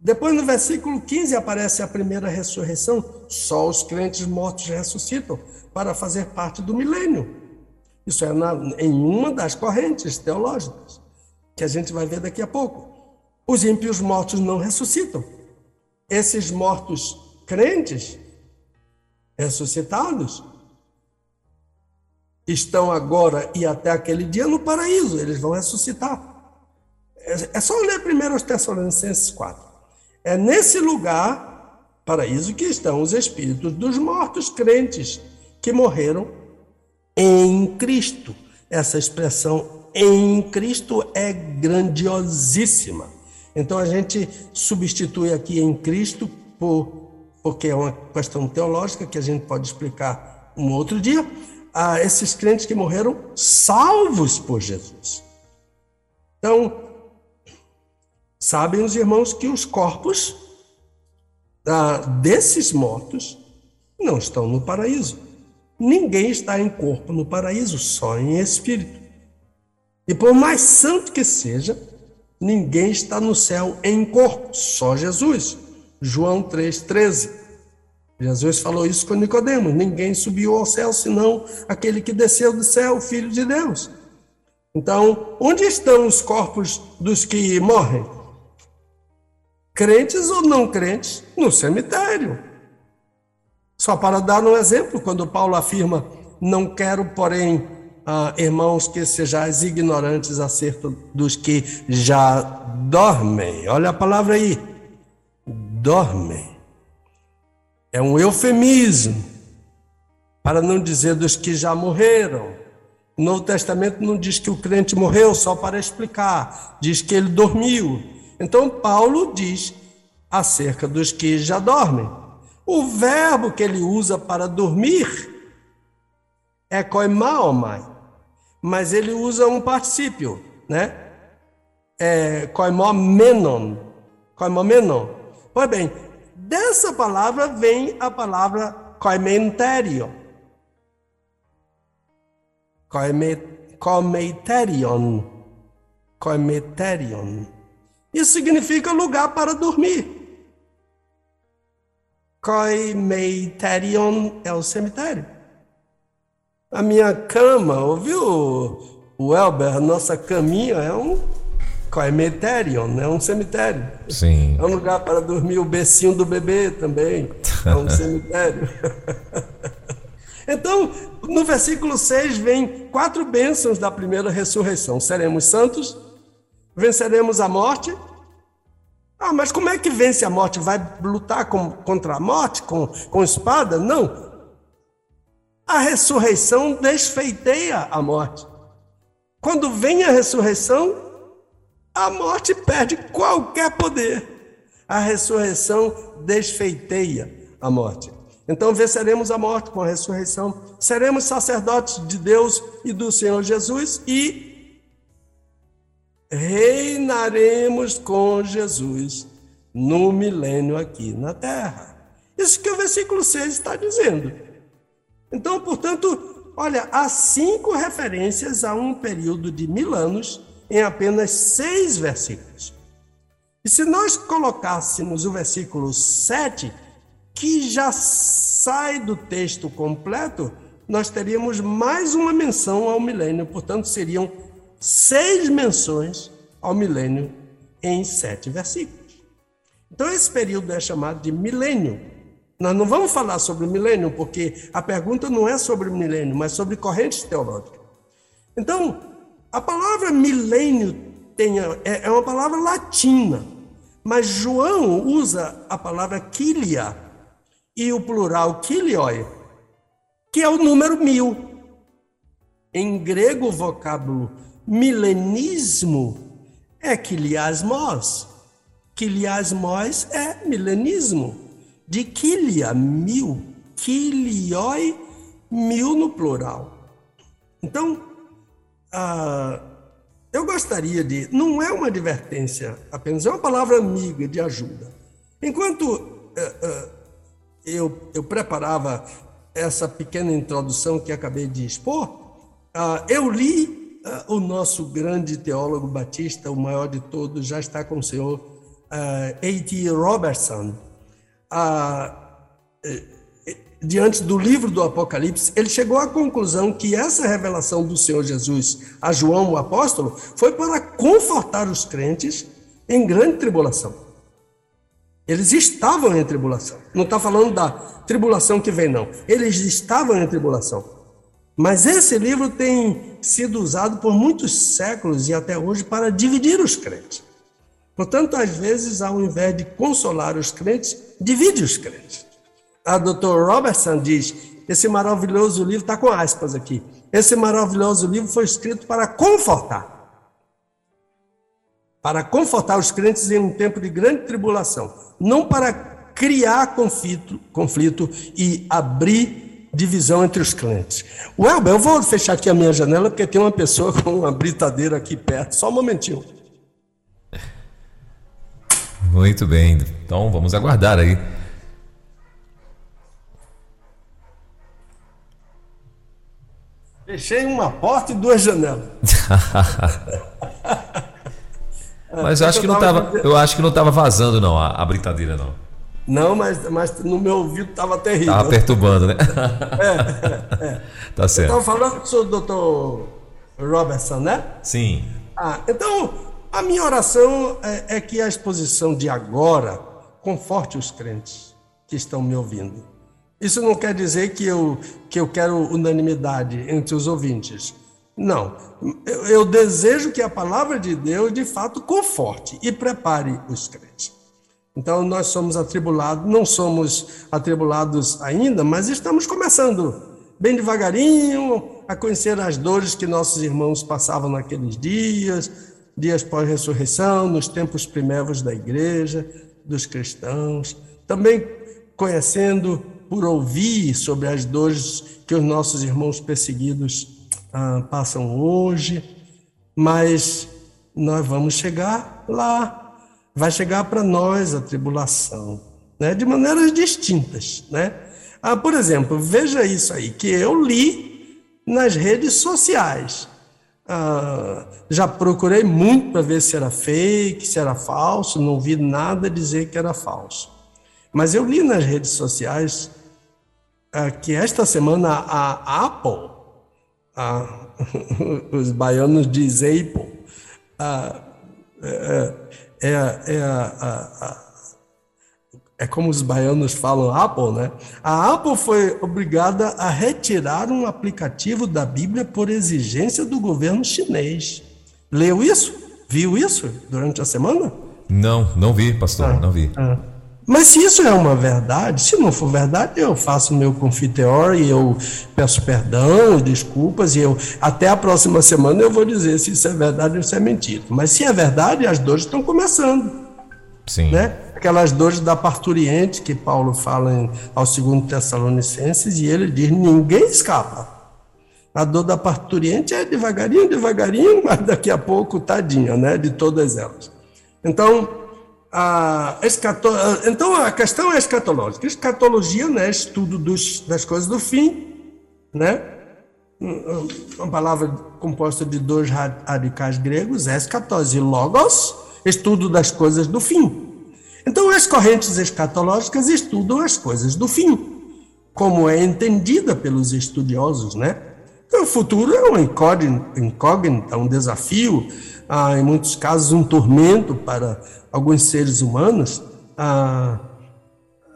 Depois, no versículo 15, aparece a primeira ressurreição. Só os crentes mortos ressuscitam para fazer parte do milênio. Isso é na, em uma das correntes teológicas, que a gente vai ver daqui a pouco. Os ímpios mortos não ressuscitam. Esses mortos crentes, ressuscitados, estão agora e até aquele dia no paraíso, eles vão ressuscitar. É, é só ler primeiro os Tessalonicenses 4. É nesse lugar, paraíso, que estão os espíritos dos mortos crentes que morreram em Cristo. Essa expressão em Cristo é grandiosíssima. Então a gente substitui aqui em Cristo por porque é uma questão teológica que a gente pode explicar um outro dia, a esses crentes que morreram salvos por Jesus. Então, sabem os irmãos que os corpos ah, desses mortos não estão no paraíso. Ninguém está em corpo no paraíso, só em espírito. E por mais santo que seja, ninguém está no céu em corpo, só Jesus. João 3,13. Jesus falou isso com Nicodemos: ninguém subiu ao céu senão aquele que desceu do céu, o Filho de Deus. Então, onde estão os corpos dos que morrem? Crentes ou não crentes? No cemitério. Só para dar um exemplo, quando Paulo afirma: Não quero, porém, ah, irmãos, que sejais ignorantes acerca dos que já dormem. Olha a palavra aí: dormem. É um eufemismo, para não dizer dos que já morreram. O Novo Testamento não diz que o crente morreu só para explicar, diz que ele dormiu. Então, Paulo diz acerca dos que já dormem. O verbo que ele usa para dormir é koimaomai, mas ele usa um particípio, né? É koimomenon, koimomenon. Pois bem, dessa palavra vem a palavra koimenterio. Koimeterion. Koimeterion. Isso significa lugar para dormir. Koimeiterion é o cemitério. A minha cama, ouviu, o Elber? A nossa caminha é um Koimeiterion, é um cemitério. Sim. É um lugar para dormir o becinho do bebê também. É um cemitério. então, no versículo 6 vem quatro bênçãos da primeira ressurreição. Seremos santos, venceremos a morte ah, mas como é que vence a morte? Vai lutar com, contra a morte com, com espada? Não. A ressurreição desfeiteia a morte. Quando vem a ressurreição, a morte perde qualquer poder. A ressurreição desfeiteia a morte. Então venceremos a morte com a ressurreição, seremos sacerdotes de Deus e do Senhor Jesus e reinaremos com Jesus no milênio aqui na terra. Isso que o versículo 6 está dizendo. Então, portanto, olha, há cinco referências a um período de mil anos em apenas seis versículos. E se nós colocássemos o versículo 7, que já sai do texto completo, nós teríamos mais uma menção ao milênio, portanto, seriam seis menções ao milênio em sete versículos. Então, esse período é chamado de milênio. Nós não vamos falar sobre o milênio, porque a pergunta não é sobre o milênio, mas sobre correntes teológicas. Então, a palavra milênio tem, é, é uma palavra latina, mas João usa a palavra quilia e o plural kilioi, que é o número mil. Em grego, o vocábulo milenismo é quiliasmos. Quiliasmos é milenismo. De quilia, mil. Quilioi, mil no plural. Então, ah, eu gostaria de. Não é uma advertência apenas, é uma palavra amiga de ajuda. Enquanto uh, uh, eu, eu preparava essa pequena introdução que acabei de expor, uh, eu li uh, o nosso grande teólogo batista, o maior de todos, já está com o senhor A.T. Robertson. Diante do livro do Apocalipse, ele chegou à conclusão que essa revelação do Senhor Jesus a João, o apóstolo, foi para confortar os crentes em grande tribulação. Eles estavam em tribulação. Não está falando da tribulação que vem, não. Eles estavam em tribulação. Mas esse livro tem sido usado por muitos séculos e até hoje para dividir os crentes. Portanto, às vezes, ao invés de consolar os crentes, divide os crentes a doutor Robertson diz: esse maravilhoso livro está com aspas aqui. Esse maravilhoso livro foi escrito para confortar. Para confortar os crentes em um tempo de grande tribulação, não para criar conflito, conflito e abrir divisão entre os crentes. Welber, eu vou fechar aqui a minha janela porque tem uma pessoa com uma britadeira aqui perto. Só um momentinho. Muito bem. Então vamos aguardar aí Fechei uma porta e duas janelas. mas eu acho que não tava, eu acho que não estava vazando não a, a brincadeira não. Não, mas, mas no meu ouvido estava terrível. Estava perturbando, né? é, é, é. Tá certo. Estava falando sobre o doutor Robertson, né? Sim. Ah, então, a minha oração é, é que a exposição de agora conforte os crentes que estão me ouvindo. Isso não quer dizer que eu, que eu quero unanimidade entre os ouvintes. Não. Eu, eu desejo que a palavra de Deus, de fato, conforte e prepare os crentes. Então, nós somos atribulados, não somos atribulados ainda, mas estamos começando bem devagarinho a conhecer as dores que nossos irmãos passavam naqueles dias, dias pós-ressurreição, nos tempos primeiros da igreja, dos cristãos. Também conhecendo por ouvir sobre as dores que os nossos irmãos perseguidos ah, passam hoje, mas nós vamos chegar lá. Vai chegar para nós a tribulação, né? de maneiras distintas. Né? Ah, por exemplo, veja isso aí, que eu li nas redes sociais. Ah, já procurei muito para ver se era fake, se era falso, não vi nada dizer que era falso. Mas eu li nas redes sociais que esta semana a Apple, a, os baianos dizem Apple, a, é, é, é, a, é como os baianos falam Apple, né? A Apple foi obrigada a retirar um aplicativo da Bíblia por exigência do governo chinês. Leu isso? Viu isso durante a semana? Não, não vi, pastor, ah, não vi. Ah. Mas se isso é uma verdade, se não for verdade, eu faço meu confiteor e eu peço perdão e desculpas e eu até a próxima semana eu vou dizer se isso é verdade ou se é mentira. Mas se é verdade, as dores estão começando. Sim. Né? Aquelas dores da parturiente que Paulo fala em, ao segundo Tessalonicenses e ele diz: ninguém escapa. A dor da parturiente é devagarinho, devagarinho, mas daqui a pouco, tadinha, né? De todas elas. Então, a escato... Então a questão é escatológica. Escatologia, né, estudo dos, das coisas do fim, né? Uma palavra composta de dois radicais gregos, escatos e logos, estudo das coisas do fim. Então as correntes escatológicas estudam as coisas do fim, como é entendida pelos estudiosos, né? O futuro é uma incógnita, um desafio, ah, em muitos casos um tormento para alguns seres humanos, ah,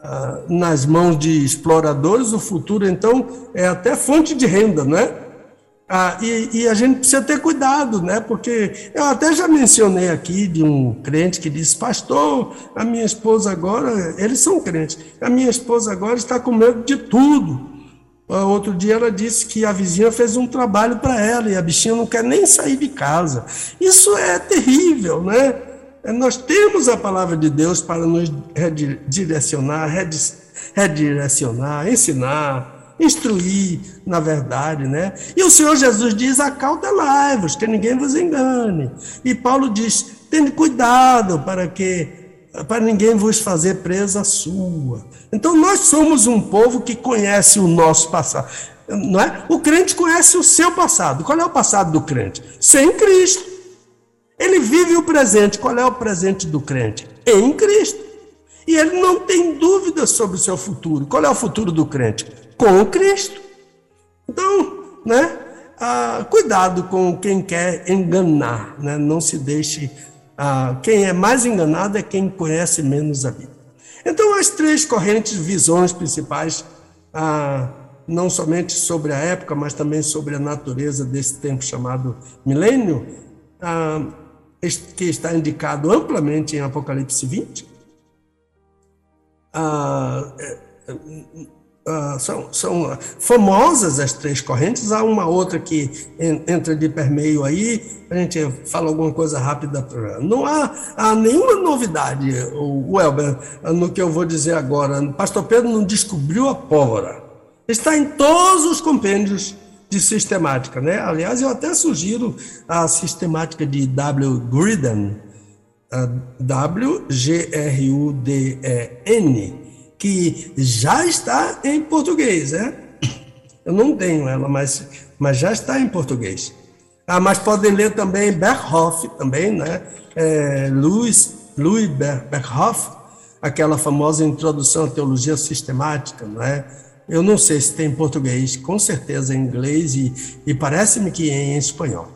ah, nas mãos de exploradores, o futuro, então, é até fonte de renda, né? Ah, e, e, a gente precisa ter cuidado, né? Porque eu até já mencionei aqui de um crente que disse, pastor, a minha esposa agora, eles são crentes, a minha esposa agora está com medo de tudo. Ah, outro dia ela disse que a vizinha fez um trabalho para ela e a bichinha não quer nem sair de casa. Isso é terrível, né? É, nós temos a palavra de Deus para nos redirecionar, redirecionar, ensinar, instruir na verdade, né? E o Senhor Jesus diz: acautelai-vos, que ninguém vos engane. E Paulo diz: tende cuidado para que para ninguém vos fazer presa sua. Então nós somos um povo que conhece o nosso passado. não é? O crente conhece o seu passado. Qual é o passado do crente? Sem Cristo. Ele vive o presente. Qual é o presente do crente? Em Cristo. E ele não tem dúvidas sobre o seu futuro. Qual é o futuro do crente? Com Cristo. Então, né? Ah, cuidado com quem quer enganar, né? Não se deixe. Ah, quem é mais enganado é quem conhece menos a Bíblia. Então, as três correntes, visões principais, ah, não somente sobre a época, mas também sobre a natureza desse tempo chamado milênio, ah, que está indicado amplamente em Apocalipse 20. Ah, Uh, são, são famosas as três correntes. Há uma outra que entra de permeio aí, a gente fala alguma coisa rápida. Não há, há nenhuma novidade, o Welber, no que eu vou dizer agora. Pastor Pedro não descobriu a pólvora. Está em todos os compêndios de sistemática. Né? Aliás, eu até sugiro a sistemática de W. Gruden, W-G-R-U-D-E-N que já está em português, né? Eu não tenho ela, mas, mas já está em português. Ah, mas podem ler também Berghoff, também, né? É, Louis, Louis aquela famosa introdução à teologia sistemática, não é? Eu não sei se tem em português, com certeza em inglês e, e parece-me que em espanhol.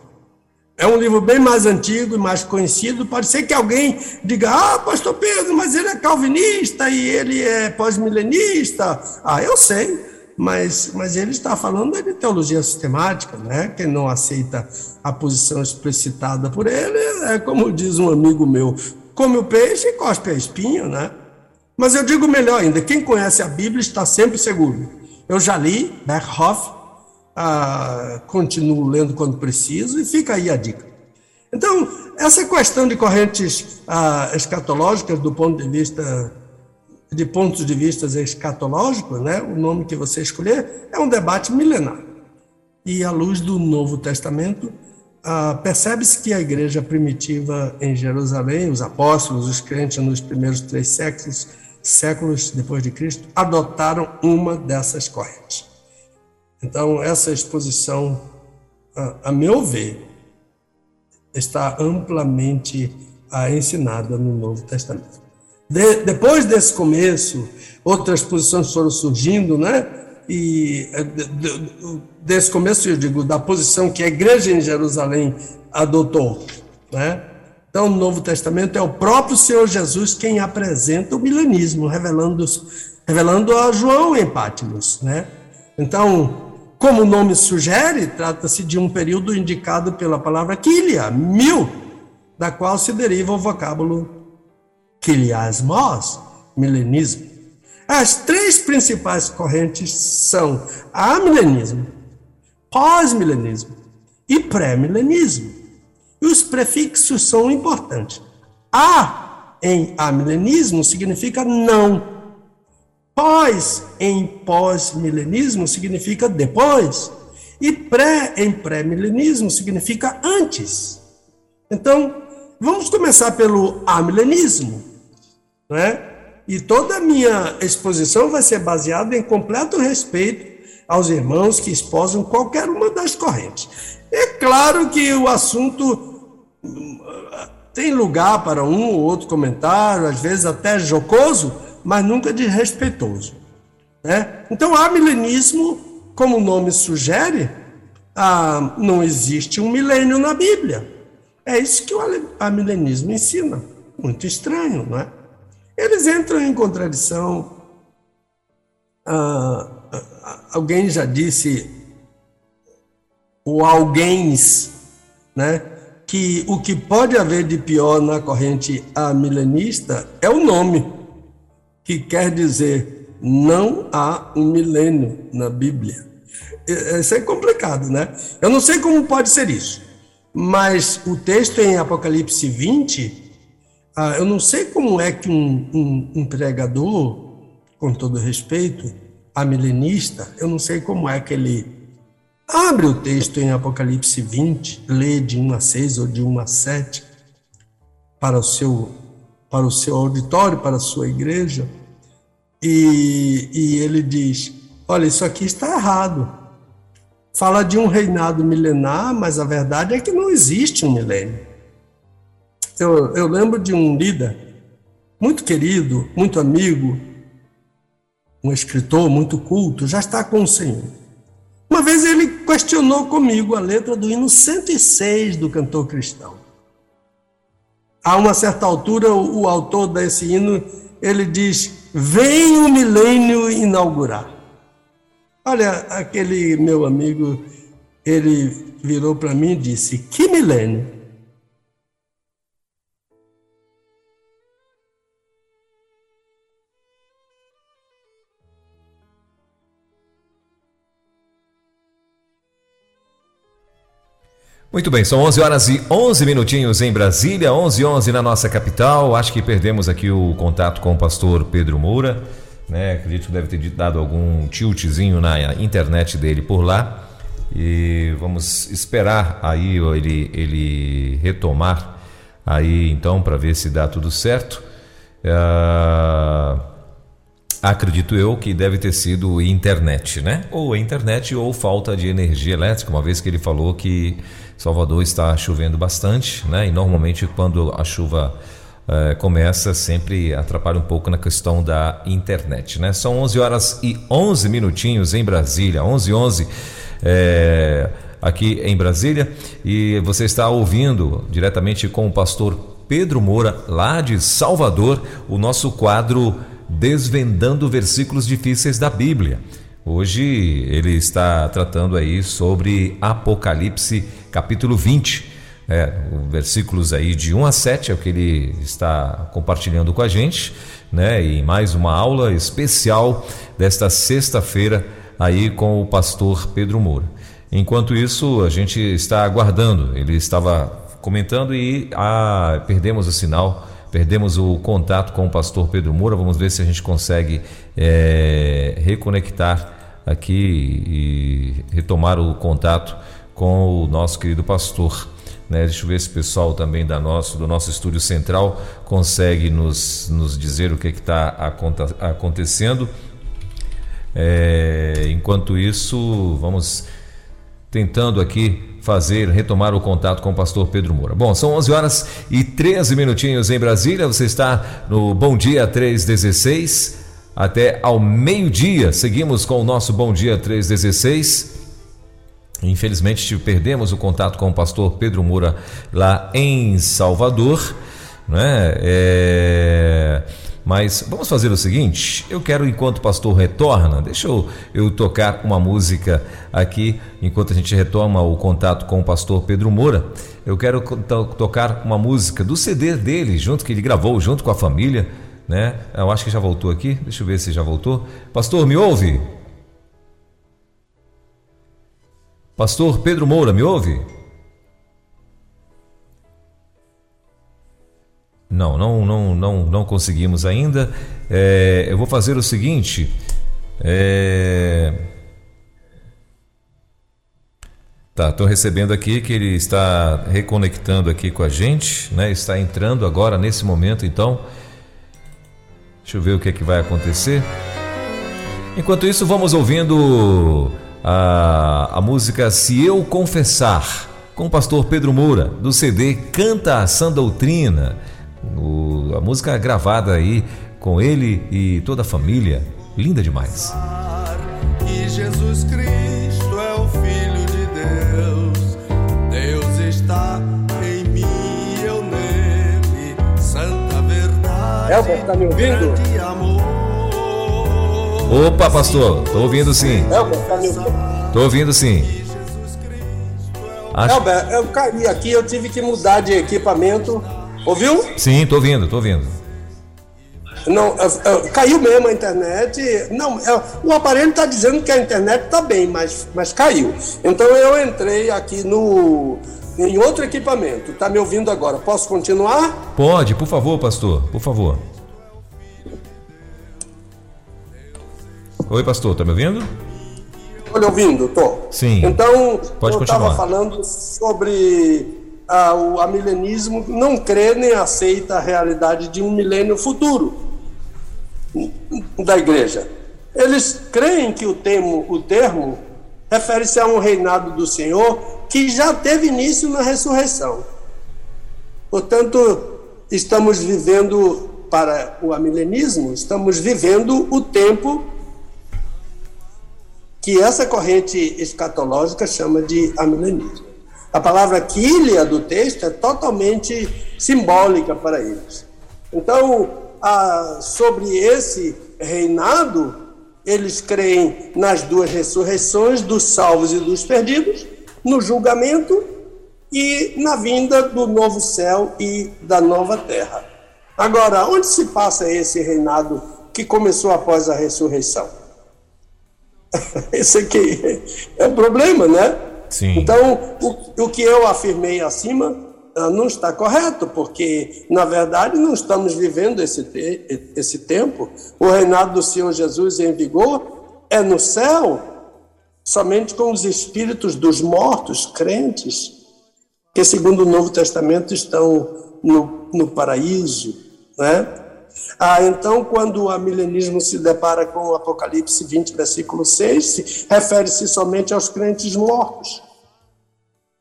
É um livro bem mais antigo e mais conhecido. Pode ser que alguém diga: Ah, Pastor Pedro, mas ele é calvinista e ele é pós-milenista. Ah, eu sei, mas, mas ele está falando de teologia sistemática, né? Quem não aceita a posição explicitada por ele é como diz um amigo meu: come o peixe e cospe a espinho, né? Mas eu digo melhor ainda: quem conhece a Bíblia está sempre seguro. Eu já li Berghoff, ah, continuo lendo quando preciso e fica aí a dica. Então, essa questão de correntes ah, escatológicas do ponto de vista de pontos de vista escatológicos, né, o nome que você escolher, é um debate milenar. E à luz do Novo Testamento, ah, percebe-se que a igreja primitiva em Jerusalém, os apóstolos, os crentes nos primeiros três séculos, séculos depois de Cristo, adotaram uma dessas correntes. Então, essa exposição, a, a meu ver, está amplamente ah, ensinada no Novo Testamento. De, depois desse começo, outras posições foram surgindo, né? E eh, de, de, desse começo, eu digo, da posição que a igreja em Jerusalém adotou, né? Então, no Novo Testamento é o próprio Senhor Jesus quem apresenta o milenismo, revelando, revelando a João em Pátimos, né? Então, como o nome sugere, trata-se de um período indicado pela palavra quilia, mil, da qual se deriva o vocábulo quiliasmos, milenismo. As três principais correntes são amilenismo, pós-milenismo e pré-milenismo. E os prefixos são importantes. A em amilenismo significa não Pós em pós-milenismo significa depois. E pré em pré-milenismo significa antes. Então, vamos começar pelo amilenismo. Né? E toda a minha exposição vai ser baseada em completo respeito aos irmãos que esposam qualquer uma das correntes. É claro que o assunto hum, tem lugar para um ou outro comentário, às vezes até jocoso, mas nunca desrespeitoso. Né? Então, há milenismo, como o nome sugere, ah, não existe um milênio na Bíblia. É isso que o amilenismo ensina. Muito estranho, não é? Eles entram em contradição. Ah, alguém já disse, o alguém, né? que o que pode haver de pior na corrente amilenista é o nome que quer dizer não há um milênio na Bíblia. Isso é complicado, né? Eu não sei como pode ser isso, mas o texto em Apocalipse 20, ah, eu não sei como é que um, um, um pregador, com todo respeito, a milenista, eu não sei como é que ele abre o texto em Apocalipse 20, lê de 1 a 6 ou de 1 a 7 para o seu, para o seu auditório, para a sua igreja, e, e ele diz: Olha, isso aqui está errado. fala de um reinado milenar, mas a verdade é que não existe um milênio. Eu, eu lembro de um líder muito querido, muito amigo, um escritor muito culto, já está com o Senhor. Uma vez ele questionou comigo a letra do hino 106 do cantor cristão. A uma certa altura, o, o autor desse hino, ele diz: "Vem o milênio inaugurar". Olha, aquele meu amigo, ele virou para mim e disse: "Que milênio?" Muito bem, são 11 horas e 11 minutinhos em Brasília, 11 e 11 na nossa capital. Acho que perdemos aqui o contato com o pastor Pedro Moura, né? Acredito que deve ter dado algum tiltzinho na internet dele por lá. E vamos esperar aí ele, ele retomar aí então para ver se dá tudo certo. Uh, acredito eu que deve ter sido internet, né? Ou internet ou falta de energia elétrica, uma vez que ele falou que Salvador está chovendo bastante, né? E normalmente quando a chuva eh, começa, sempre atrapalha um pouco na questão da internet, né? São 11 horas e 11 minutinhos em Brasília, 11 e 11 é, aqui em Brasília, e você está ouvindo diretamente com o pastor Pedro Moura, lá de Salvador, o nosso quadro Desvendando Versículos Difíceis da Bíblia. Hoje ele está tratando aí sobre Apocalipse capítulo 20. É, versículos aí de 1 a 7 é o que ele está compartilhando com a gente, né? E mais uma aula especial desta sexta-feira aí com o pastor Pedro Moura. Enquanto isso, a gente está aguardando. Ele estava comentando e ah, perdemos o sinal, perdemos o contato com o pastor Pedro Moura. Vamos ver se a gente consegue é, reconectar aqui e retomar o contato com o nosso querido pastor. Né? Deixa eu ver se o pessoal também da nosso, do nosso estúdio central consegue nos, nos dizer o que está acontecendo. É, enquanto isso, vamos tentando aqui fazer, retomar o contato com o pastor Pedro Moura. Bom, são 11 horas e 13 minutinhos em Brasília. Você está no Bom Dia 316 até ao meio-dia. Seguimos com o nosso Bom Dia 316. Infelizmente perdemos o contato com o pastor Pedro Moura lá em Salvador, né? É... Mas vamos fazer o seguinte: eu quero, enquanto o pastor retorna, deixa eu, eu tocar uma música aqui, enquanto a gente retoma o contato com o pastor Pedro Moura. Eu quero to tocar uma música do CD dele, junto que ele gravou junto com a família, né? Eu acho que já voltou aqui. Deixa eu ver se já voltou. Pastor, me ouve? Pastor Pedro Moura, me ouve? Não, não, não, não, não conseguimos ainda. É, eu vou fazer o seguinte. É... Tá, estou recebendo aqui que ele está reconectando aqui com a gente, né? Está entrando agora nesse momento, então. Deixa eu ver o que é que vai acontecer. Enquanto isso, vamos ouvindo a, a música Se Eu Confessar, com o pastor Pedro Moura, do CD Canta a Sã Doutrina. O, a música gravada aí com ele e toda a família. Linda demais. Que Jesus Cristo é o Filho de Deus. Deus está em mim, eu nele. Santa verdade. Elber, tá me ouvindo? Opa, pastor, tô ouvindo sim. Elber, tá me ouvindo? Tô ouvindo sim. Acho... Elber, eu caí aqui, eu tive que mudar de equipamento. Ouviu? Sim, tô ouvindo, tô ouvindo. Não, caiu mesmo a internet. Não, o aparelho está dizendo que a internet está bem, mas, mas caiu. Então eu entrei aqui no em outro equipamento. Tá me ouvindo agora? Posso continuar? Pode, por favor, pastor, por favor. Oi, pastor, tá me ouvindo? Estou ouvindo, tô. Sim. Então, Pode eu estava falando sobre o amilenismo não crê nem aceita a realidade de um milênio futuro da igreja. Eles creem que o termo, o termo refere-se a um reinado do Senhor que já teve início na ressurreição. Portanto, estamos vivendo, para o amilenismo, estamos vivendo o tempo que essa corrente escatológica chama de amilenismo. A palavra quília do texto é totalmente simbólica para eles. Então, a, sobre esse reinado, eles creem nas duas ressurreições dos salvos e dos perdidos, no julgamento e na vinda do novo céu e da nova terra. Agora, onde se passa esse reinado que começou após a ressurreição? Esse aqui é o problema, né? Sim. Então, o, o que eu afirmei acima ah, não está correto, porque, na verdade, não estamos vivendo esse, te esse tempo. O reinado do Senhor Jesus em vigor é no céu, somente com os espíritos dos mortos, crentes, que, segundo o Novo Testamento, estão no, no paraíso. Né? Ah, então, quando o milenismo se depara com o Apocalipse 20, versículo 6, refere-se somente aos crentes mortos.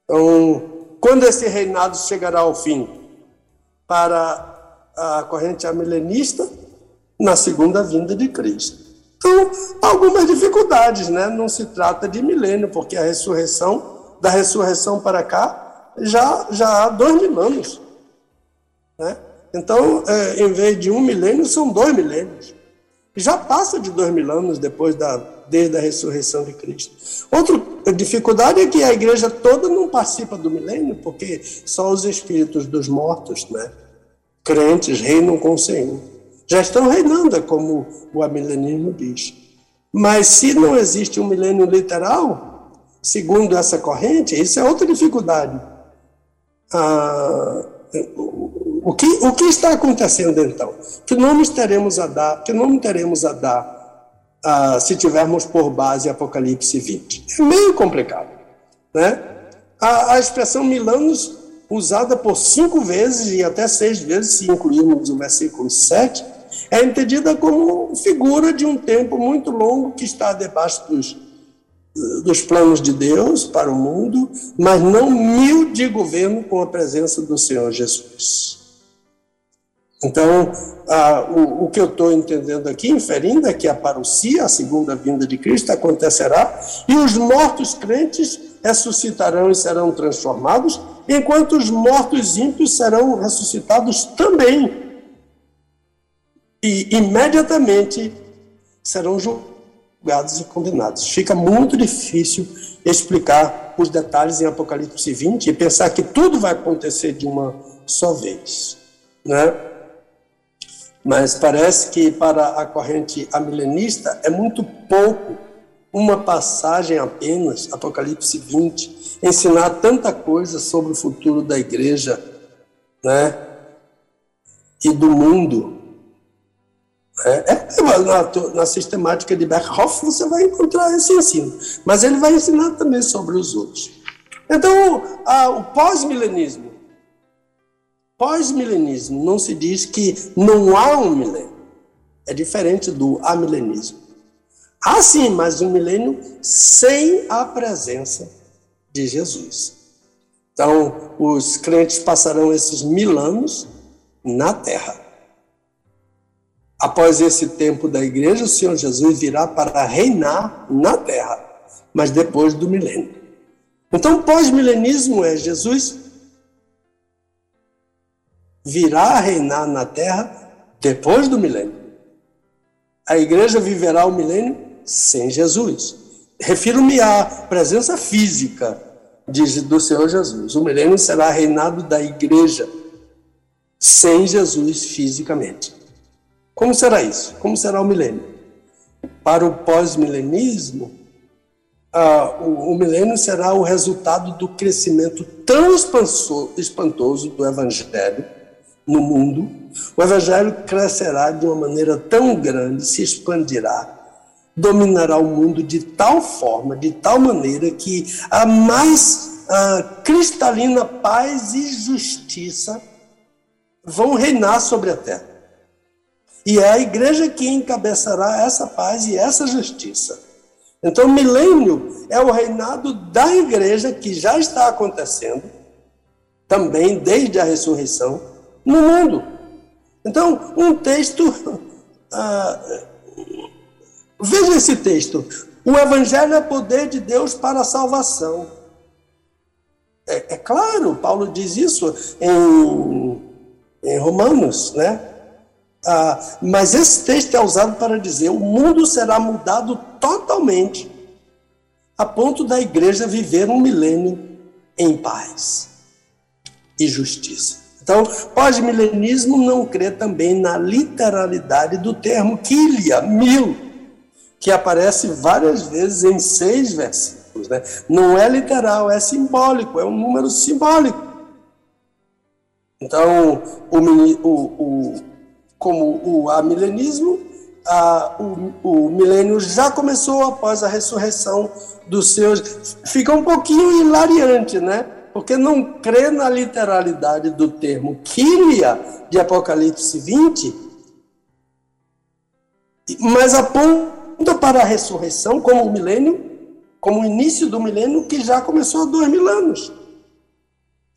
Então, quando esse reinado chegará ao fim? Para a corrente amilenista, na segunda vinda de Cristo. Então, algumas dificuldades, né? Não se trata de milênio, porque a ressurreição, da ressurreição para cá, já, já há dois mil anos. Né? Então, é, em vez de um milênio, são dois milênios. Já passa de dois mil anos depois da, desde a ressurreição de Cristo. Outra dificuldade é que a igreja toda não participa do milênio, porque só os espíritos dos mortos, né, crentes, reinam com o Senhor. Já estão reinando, é como o amilenismo diz. Mas se não existe um milênio literal, segundo essa corrente, isso é outra dificuldade. Ah, o que, o que está acontecendo então? Que nome teremos a dar? Que nome teremos a dar uh, se tivermos por base Apocalipse 20? É meio complicado, né? A, a expressão milanos usada por cinco vezes e até seis vezes, se incluirmos o versículo 7, é entendida como figura de um tempo muito longo que está debaixo dos, dos planos de Deus para o mundo, mas não mil de governo com a presença do Senhor Jesus. Então, o, o, que eu estou entendendo aqui, inferindo, é que a parousia, a segunda vinda de Cristo, acontecerá e os mortos crentes ressuscitarão e serão transformados, enquanto os mortos ímpios serão ressuscitados também. E imediatamente serão julgados e condenados. Fica muito difícil explicar os detalhes em Apocalipse 20 e pensar que tudo vai acontecer de uma só vez. Né? Mas parece que para a corrente amilenista é muito pouco uma passagem apenas, Apocalipse 20, ensinar tanta coisa sobre o futuro da igreja, né? E do mundo. É, é, na, na, sistemática de Berkhoff você vai encontrar esse ensino, mas ele vai ensinar também sobre os outros. Então, a, o pós-milenismo Pós-milenismo não se diz que não há um milênio. É diferente do amilenismo. Há sim, mas um milênio sem a presença de Jesus. Então, os crentes passarão esses mil anos na terra. Após esse tempo da igreja, o Senhor Jesus virá para reinar na terra, mas depois do milênio. Então, pós-milenismo é Jesus virá a reinar na terra depois do milênio. A igreja viverá o milênio sem Jesus. Refiro-me à presença física do Senhor Jesus. O milênio será reinado da igreja sem Jesus fisicamente. Como será isso? Como será o milênio? Para o pós-milenismo, ah, o, o milênio será o resultado do crescimento tão espantoso do evangelho no mundo, o evangelho crescerá de uma maneira tão grande, se expandirá, dominará o mundo de tal forma, de tal maneira que a mais a cristalina paz e justiça vão reinar sobre a terra. E é a igreja que encabeçará essa paz e essa justiça. Então, milênio é o reinado da igreja que já está acontecendo, também desde a ressurreição, no mundo. Então, um texto. Ah, veja esse texto. O Evangelho é poder de Deus para a salvação. É, é claro, Paulo diz isso em, em Romanos, né? Ah, mas esse texto é usado para dizer: o mundo será mudado totalmente, a ponto da igreja viver um milênio em paz e justiça. Então, pós-milenismo não crê também na literalidade do termo quilia, mil, que aparece várias vezes em seis versículos. Né? Não é literal, é simbólico, é um número simbólico. Então, o, o, o como o amilenismo, a, o, o milênio já começou após a ressurreição dos seus. Fica um pouquinho hilariante, né? Porque não crê na literalidade do termo quília de Apocalipse 20, mas aponta para a ressurreição como o milênio, como o início do milênio que já começou há dois mil anos.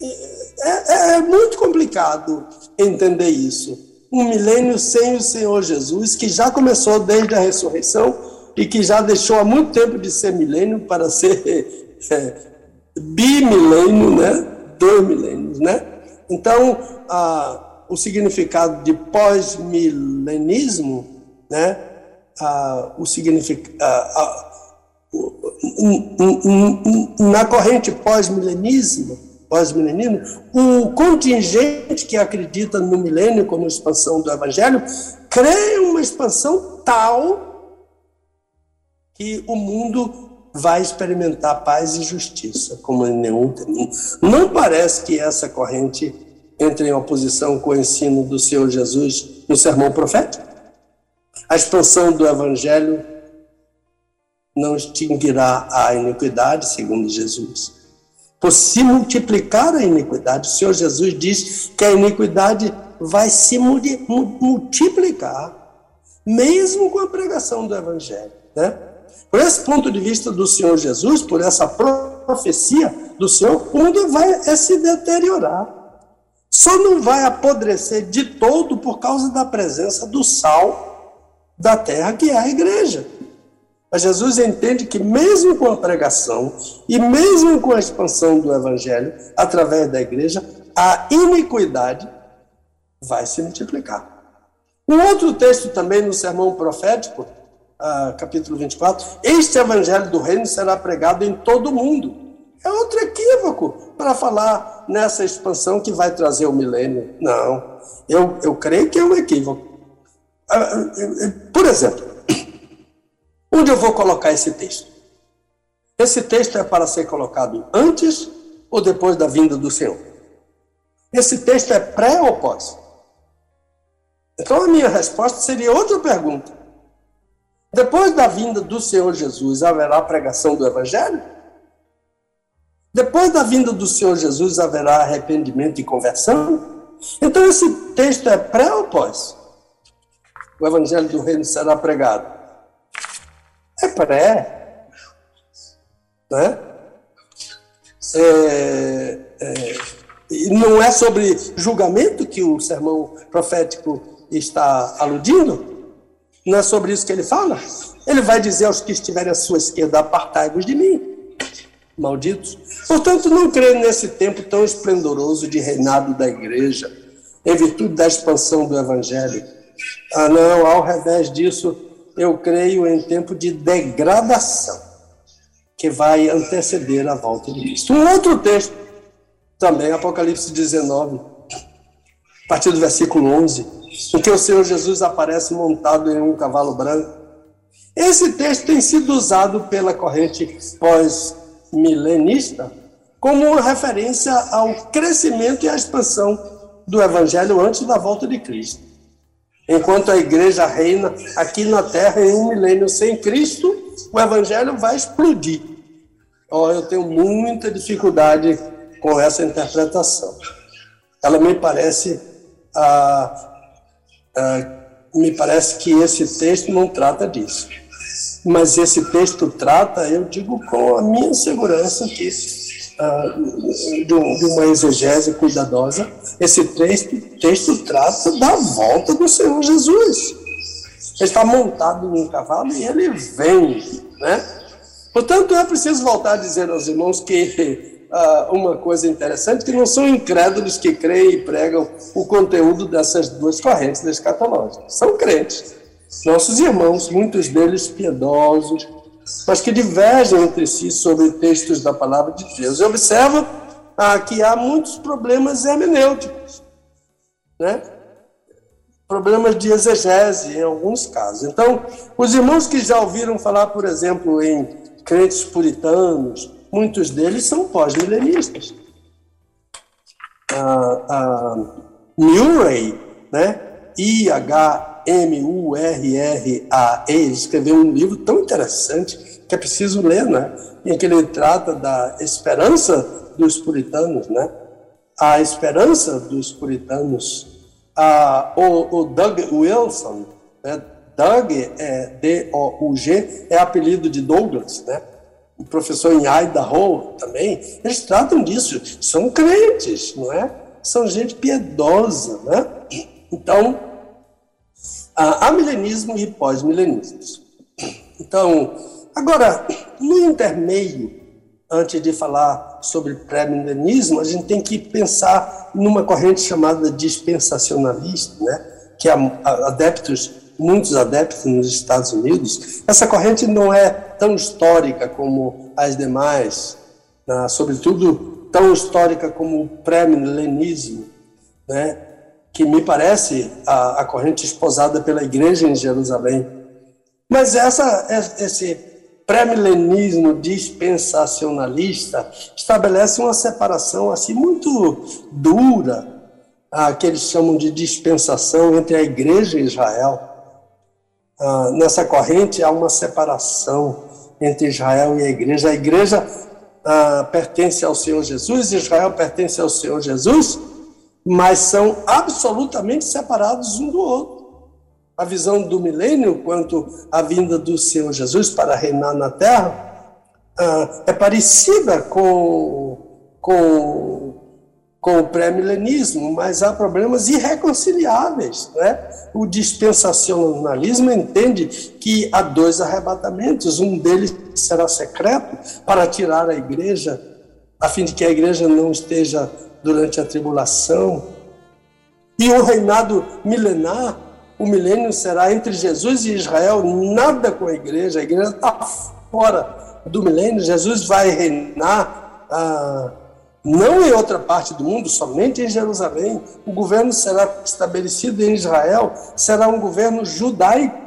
É, é, é muito complicado entender isso um milênio sem o Senhor Jesus, que já começou desde a ressurreição e que já deixou há muito tempo de ser milênio para ser é, bimilênio, né? Dois milênios, né? Então, o significado de pós-milenismo, né? O significado na corrente pós-milenismo, pós-milenismo, o contingente que acredita no milênio como expansão do evangelho crê uma expansão tal que o mundo vai experimentar paz e justiça, como em nenhum tempo. Não parece que essa corrente entre em oposição com o ensino do Senhor Jesus no sermão profético. A expansão do evangelho não extinguirá a iniquidade, segundo Jesus por se multiplicar a iniquidade. O Senhor Jesus diz que a iniquidade vai se multiplicar, mesmo com a pregação do Evangelho. Né? Por esse ponto de vista do Senhor Jesus, por essa profecia do Senhor, o mundo vai é se deteriorar. Só não vai apodrecer de todo por causa da presença do sal da terra, que é a igreja. Mas Jesus entende que, mesmo com a pregação e mesmo com a expansão do evangelho através da igreja, a iniquidade vai se multiplicar. Um outro texto também no sermão profético, uh, capítulo 24: Este evangelho do reino será pregado em todo o mundo. É outro equívoco para falar nessa expansão que vai trazer o milênio. Não, eu, eu creio que é um equívoco. Uh, por exemplo, Onde eu vou colocar esse texto? Esse texto é para ser colocado antes ou depois da vinda do Senhor? Esse texto é pré ou pós? Então a minha resposta seria outra pergunta. Depois da vinda do Senhor Jesus, haverá pregação do Evangelho? Depois da vinda do Senhor Jesus, haverá arrependimento e conversão? Então esse texto é pré ou pós? O Evangelho do Reino será pregado é pré. Né? É, é, não é sobre julgamento que o sermão profético está aludindo? Não é sobre isso que ele fala? Ele vai dizer aos que estiverem à sua esquerda: apartai-vos de mim, malditos. Portanto, não creio nesse tempo tão esplendoroso de reinado da igreja, em virtude da expansão do evangelho. Ah, não, ao revés disso, eu creio em tempo de degradação, que vai anteceder a volta de Cristo. Um outro texto, também Apocalipse 19, a partir do versículo 11, em que o Senhor Jesus aparece montado em um cavalo branco. Esse texto tem sido usado pela corrente pós-milenista como referência ao crescimento e à expansão do evangelho antes da volta de Cristo. Enquanto a igreja reina aqui na terra em um milênio sem Cristo, o evangelho vai explodir. Oh, eu tenho muita dificuldade com essa interpretação. Ela me parece, ah, ah, me parece que esse texto não trata disso. mas esse texto trata, eu digo com a minha segurança uh, de, uma exegese cuidadosa, esse texto, texto trata da volta do Senhor Jesus. Ele está montado num cavalo e ele vem, né? Portanto, é preciso voltar a dizer aos irmãos que uh, uma coisa interessante, que não são incrédulos que creem e pregam o conteúdo dessas duas correntes escatológicas. São crentes. Nossos irmãos, muitos deles piedosos, mas que divergem entre si sobre textos da palavra de Deus. E observa ah, que há muitos problemas hermenêuticos, né? problemas de exegese em alguns casos. Então, os irmãos que já ouviram falar, por exemplo, em crentes puritanos, muitos deles são pós-milenistas. Ah, ah, Murray, né? I-H-M-U-R-R-A-E, escreveu um livro tão interessante que é preciso ler, né? Em que ele trata da esperança dos puritanos, né? A esperança dos puritanos. Ah, o, o Doug Wilson, né? Doug, é D-O-U-G, é apelido de Douglas, né? O professor em Idaho também, eles tratam disso. São crentes, não é? São gente piedosa, né? Então, há milenismo e pós-milenismo. Então, agora, no intermeio, antes de falar sobre pré-milenismo, a gente tem que pensar numa corrente chamada dispensacionalista, né? que há adeptos, muitos adeptos nos Estados Unidos. Essa corrente não é tão histórica como as demais, né? sobretudo tão histórica como o pré-milenismo, né? que me parece a, a corrente esposada pela igreja em Jerusalém. Mas essa, esse pré-milenismo dispensacionalista estabelece uma separação assim muito dura, a, que eles chamam de dispensação entre a igreja e Israel. Ah, nessa corrente há uma separação entre Israel e a igreja. A igreja ah, pertence ao Senhor Jesus, Israel pertence ao Senhor Jesus, mas são absolutamente separados um do outro. A visão do milênio quanto à vinda do Senhor Jesus para reinar na terra ah, é parecida com, com, com o pré-milenismo, mas há problemas irreconciliáveis. Né? O dispensacionalismo entende que há dois arrebatamentos, um deles será secreto para tirar a igreja, a fim de que a igreja não esteja durante a tribulação. E o reinado milenar, o milênio será entre Jesus e Israel, nada com a igreja. A igreja está fora do milênio. Jesus vai reinar ah, não em outra parte do mundo, somente em Jerusalém. O governo será estabelecido em Israel, será um governo judaico.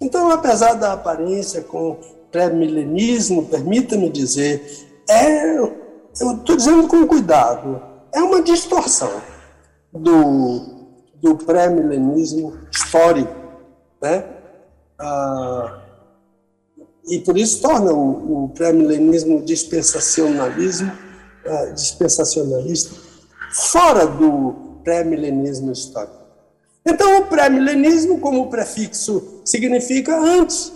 Então, apesar da aparência com pré-milenismo, permita-me dizer, é, eu estou dizendo com cuidado, é uma distorção do, do pré-milenismo histórico, né? Ah, e por isso torna o, o pré-milenismo dispensacionalismo, ah, dispensacionalista fora do pré-milenismo histórico. Então, o pré-milenismo, como prefixo significa antes,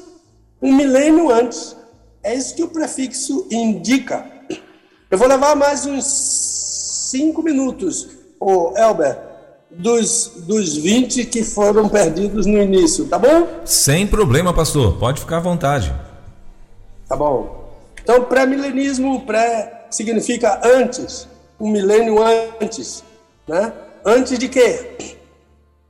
um milênio antes. É isso que o prefixo indica. Eu vou levar mais uns cinco minutos, o Elber, dos, dos 20 que foram perdidos no início, tá bom? Sem problema, pastor. Pode ficar à vontade. Tá bom. Então, pré-milenismo, pré significa antes, um milênio antes, né? Antes de quê?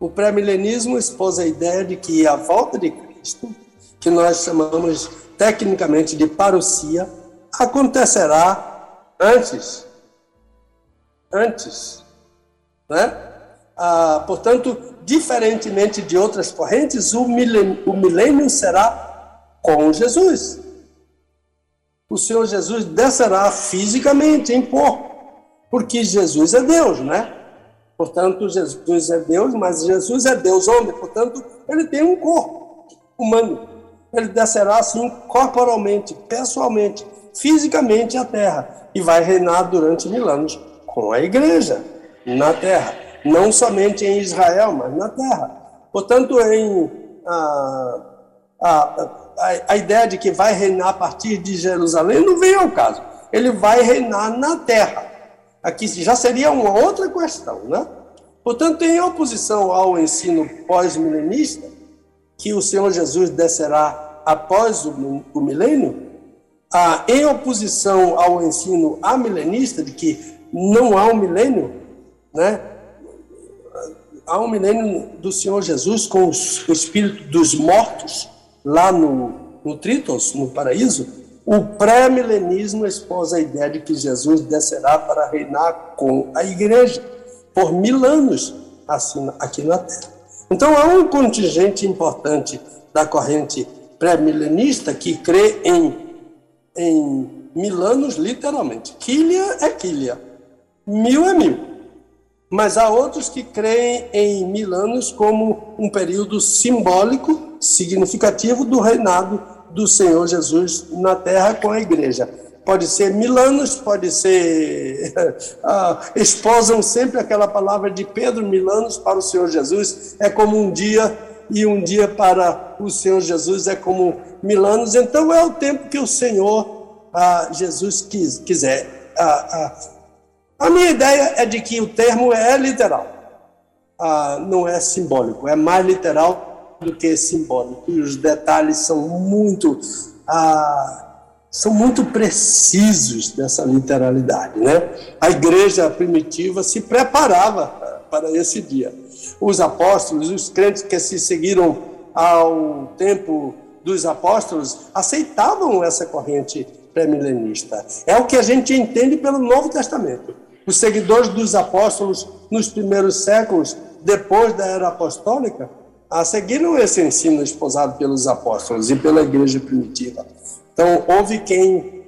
O pré-milenismo expôs a ideia de que a volta de Cristo, que nós chamamos tecnicamente de parousia, acontecerá antes antes. Né? Ah, portanto, diferentemente de outras correntes, o milênio, o milênio será com Jesus. O Senhor Jesus descerá fisicamente em corpo, porque Jesus é Deus, né? Portanto, Jesus é Deus, mas Jesus é Deus homem, portanto, ele tem um corpo humano. Ele descerá assim corporalmente, pessoalmente, fisicamente à terra e vai reinar durante mil anos com a igreja na terra, não somente em Israel, mas na terra. Portanto, em, ah, ah, a, ideia de que vai reinar a partir de Jerusalém não vem ao caso. Ele vai reinar na terra. Aqui já seria uma outra questão, né? Portanto, em oposição ao ensino pós-milenista, que o Senhor Jesus descerá após o, milênio, em oposição ao ensino amilenista de que não há um milênio, né? Há um milênio do Senhor Jesus com o espírito dos mortos lá no, no Tritos, no paraíso. O pré-milenismo expôs a ideia de que Jesus descerá para reinar com a igreja por mil anos assim, aqui na Terra. Então há um contingente importante da corrente pré-milenista que crê em, em mil anos literalmente. Quilha é quilha, mil é mil. Mas há outros que creem em mil anos como um período simbólico, significativo do reinado do Senhor Jesus na terra com a igreja. Pode ser mil anos, pode ser. ah, exposam sempre aquela palavra de Pedro, mil anos para o Senhor Jesus é como um dia, e um dia para o Senhor Jesus é como mil anos. Então é o tempo que o Senhor ah, Jesus quis, quiser. Ah, ah a minha ideia é de que o termo é literal, ah, não é simbólico, é mais literal do que simbólico. E os detalhes são muito, ah, são muito precisos dessa literalidade. Né? A igreja primitiva se preparava para esse dia. Os apóstolos, os crentes que se seguiram ao tempo dos apóstolos, aceitavam essa corrente pré-milenista. É o que a gente entende pelo Novo Testamento. Os seguidores dos apóstolos nos primeiros séculos, depois da era apostólica, a seguiram esse ensino esposado pelos apóstolos e pela igreja primitiva. Então, houve quem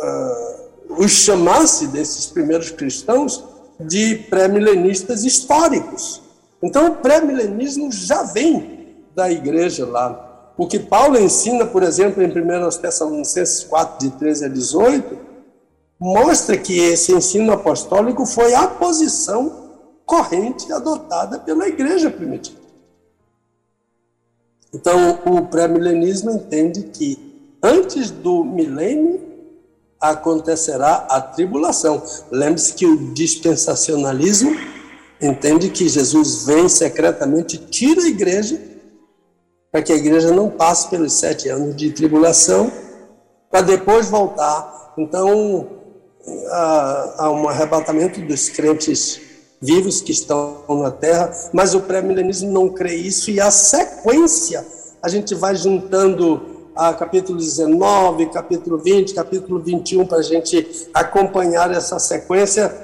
uh, os chamasse, desses primeiros cristãos, de pré-milenistas históricos. Então, o pré-milenismo já vem da igreja lá. O que Paulo ensina, por exemplo, em 1 Tessalonicenses 4, de 13 a 18, mostra que esse ensino apostólico foi a posição corrente adotada pela igreja primitiva. Então, o pré-milenismo entende que antes do milênio acontecerá a tribulação. Lembre-se que o dispensacionalismo entende que Jesus vem secretamente, tira a igreja, para que a igreja não passe pelos sete anos de tribulação, para depois voltar. Então, a, a um arrebatamento dos crentes vivos que estão na terra, mas o pré-milenismo não crê isso, e a sequência, a gente vai juntando a capítulo 19, capítulo 20, capítulo 21, para a gente acompanhar essa sequência,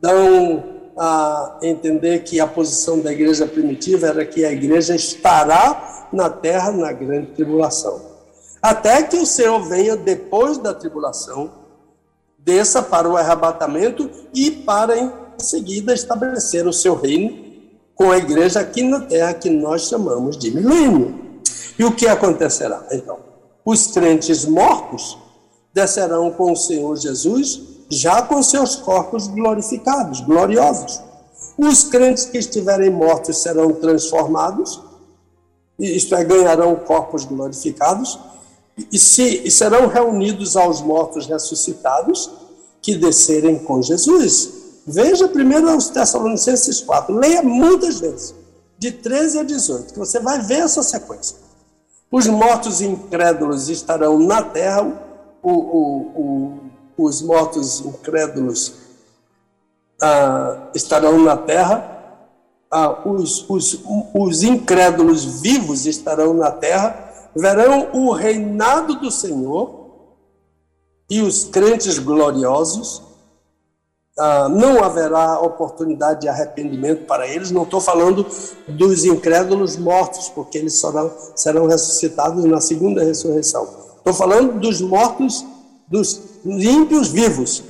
dão a entender que a posição da igreja primitiva era que a igreja estará na terra na grande tribulação. Até que o Senhor venha depois da tribulação, desça para o arrebatamento e para em seguida estabelecer o seu reino com a igreja aqui na terra que nós chamamos de milênio. E o que acontecerá então? Os crentes mortos descerão com o Senhor Jesus, já com seus corpos glorificados, gloriosos. Os crentes que estiverem mortos serão transformados, isto é, ganharão corpos glorificados, e, se, e serão reunidos aos mortos ressuscitados que descerem com Jesus. Veja primeiro os Tessalonicenses 4, leia muitas vezes, de 13 a 18, que você vai ver essa sequência. Os mortos incrédulos estarão na terra, o, o, o, os mortos incrédulos ah, estarão na terra, ah, os, os, os incrédulos vivos estarão na terra, verão o reinado do Senhor e os crentes gloriosos. Ah, não haverá oportunidade de arrependimento para eles. Não estou falando dos incrédulos mortos, porque eles serão, serão ressuscitados na segunda ressurreição. Estou falando dos mortos, dos ímpios vivos.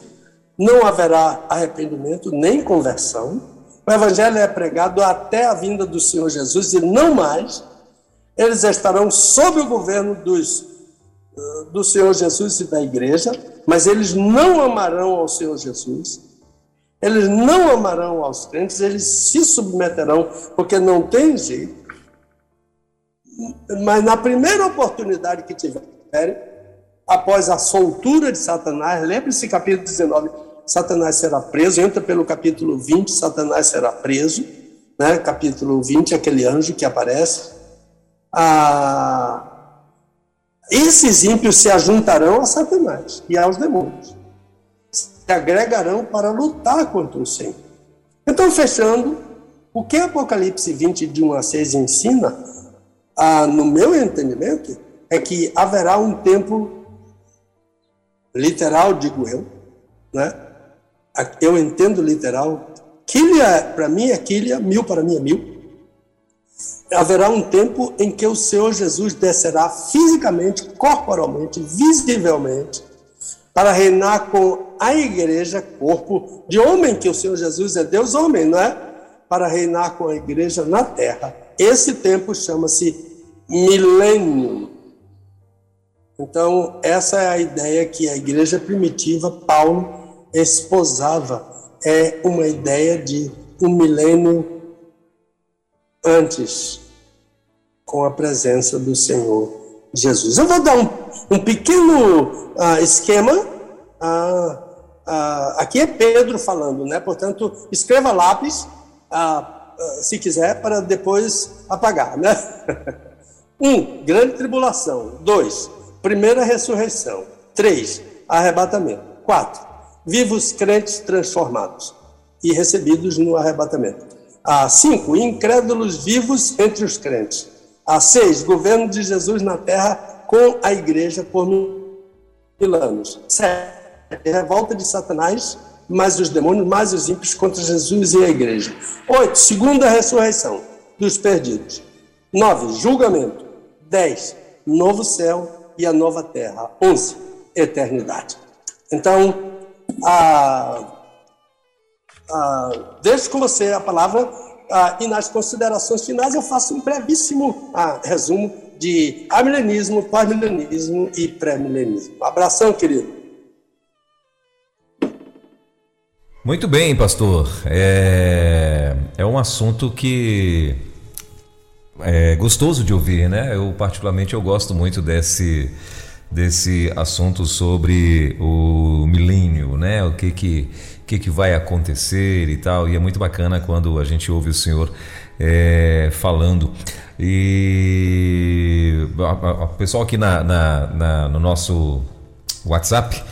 Não haverá arrependimento nem conversão. O evangelho é pregado até a vinda do Senhor Jesus e não mais eles estarão sob o governo dos, eh, do Senhor Jesus e da igreja, mas eles não amarão ao Senhor Jesus, eles não amarão aos crentes, eles se submeterão, porque não tem jeito. mas na primeira oportunidade que tiverem, após a soltura de Satanás, lembre-se, capítulo 19, Satanás será preso, entra pelo capítulo 20, Satanás será preso, né? capítulo 20, aquele anjo que aparece. Ah, esses ímpios se ajuntarão a Satanás e aos demônios, se agregarão para lutar contra o Senhor. Então, fechando, o que Apocalipse 20, de 1 a 6 ensina, ah, no meu entendimento, é que haverá um tempo literal, digo eu, né? Eu entendo literal. Quilha, para mim é quilha, mil para mim é mil. Haverá um tempo em que o Senhor Jesus descerá fisicamente, corporalmente, visivelmente, para reinar com a igreja, corpo de homem, que o Senhor Jesus é Deus homem, não é? Para reinar com a igreja na terra. Esse tempo chama-se milênio. Então, essa é a ideia que a igreja primitiva, Paulo, esposava. É uma ideia de um milênio antes, com a presença do Senhor Jesus. Eu vou dar um, um pequeno uh, esquema. Uh, uh, aqui é Pedro falando, né? Portanto, escreva lápis, se quiser, para depois apagar, né? um, grande tribulação. Dois, Primeira ressurreição. Três, arrebatamento. Quatro, vivos crentes transformados e recebidos no arrebatamento. A cinco, incrédulos vivos entre os crentes. A seis, governo de Jesus na terra com a igreja por mil anos. Sete, revolta de Satanás, mais os demônios, mais os ímpios contra Jesus e a igreja. Oito, segunda ressurreição dos perdidos. Nove, julgamento. Dez, novo céu e a nova terra. 11. Eternidade. Então, a, deixo com você a palavra a, e nas considerações finais eu faço um brevíssimo a, resumo de amilenismo, pós-milenismo e pré-milenismo. Abração, querido. Muito bem, pastor. É, é um assunto que é gostoso de ouvir, né? Eu particularmente eu gosto muito desse desse assunto sobre o milênio, né? O que que que, que vai acontecer e tal. E é muito bacana quando a gente ouve o senhor é, falando. E o pessoal aqui na, na, na, no nosso WhatsApp,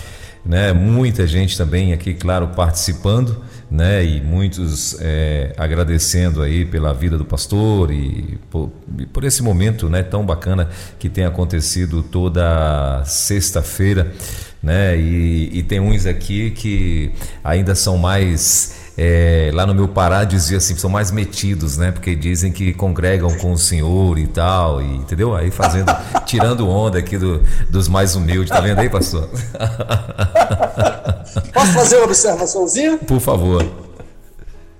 né? Muita gente também aqui, claro, participando né? E muitos é, agradecendo aí pela vida do pastor e por, por, esse momento, né? Tão bacana que tem acontecido toda sexta-feira, né? E, e tem uns aqui que ainda são mais é, lá no meu Pará dizia assim, são mais metidos, né? Porque dizem que congregam com o Senhor e tal, e, entendeu? Aí fazendo, tirando onda aqui do, dos mais humildes, tá vendo aí, pastor? Posso fazer uma observaçãozinha? Por favor.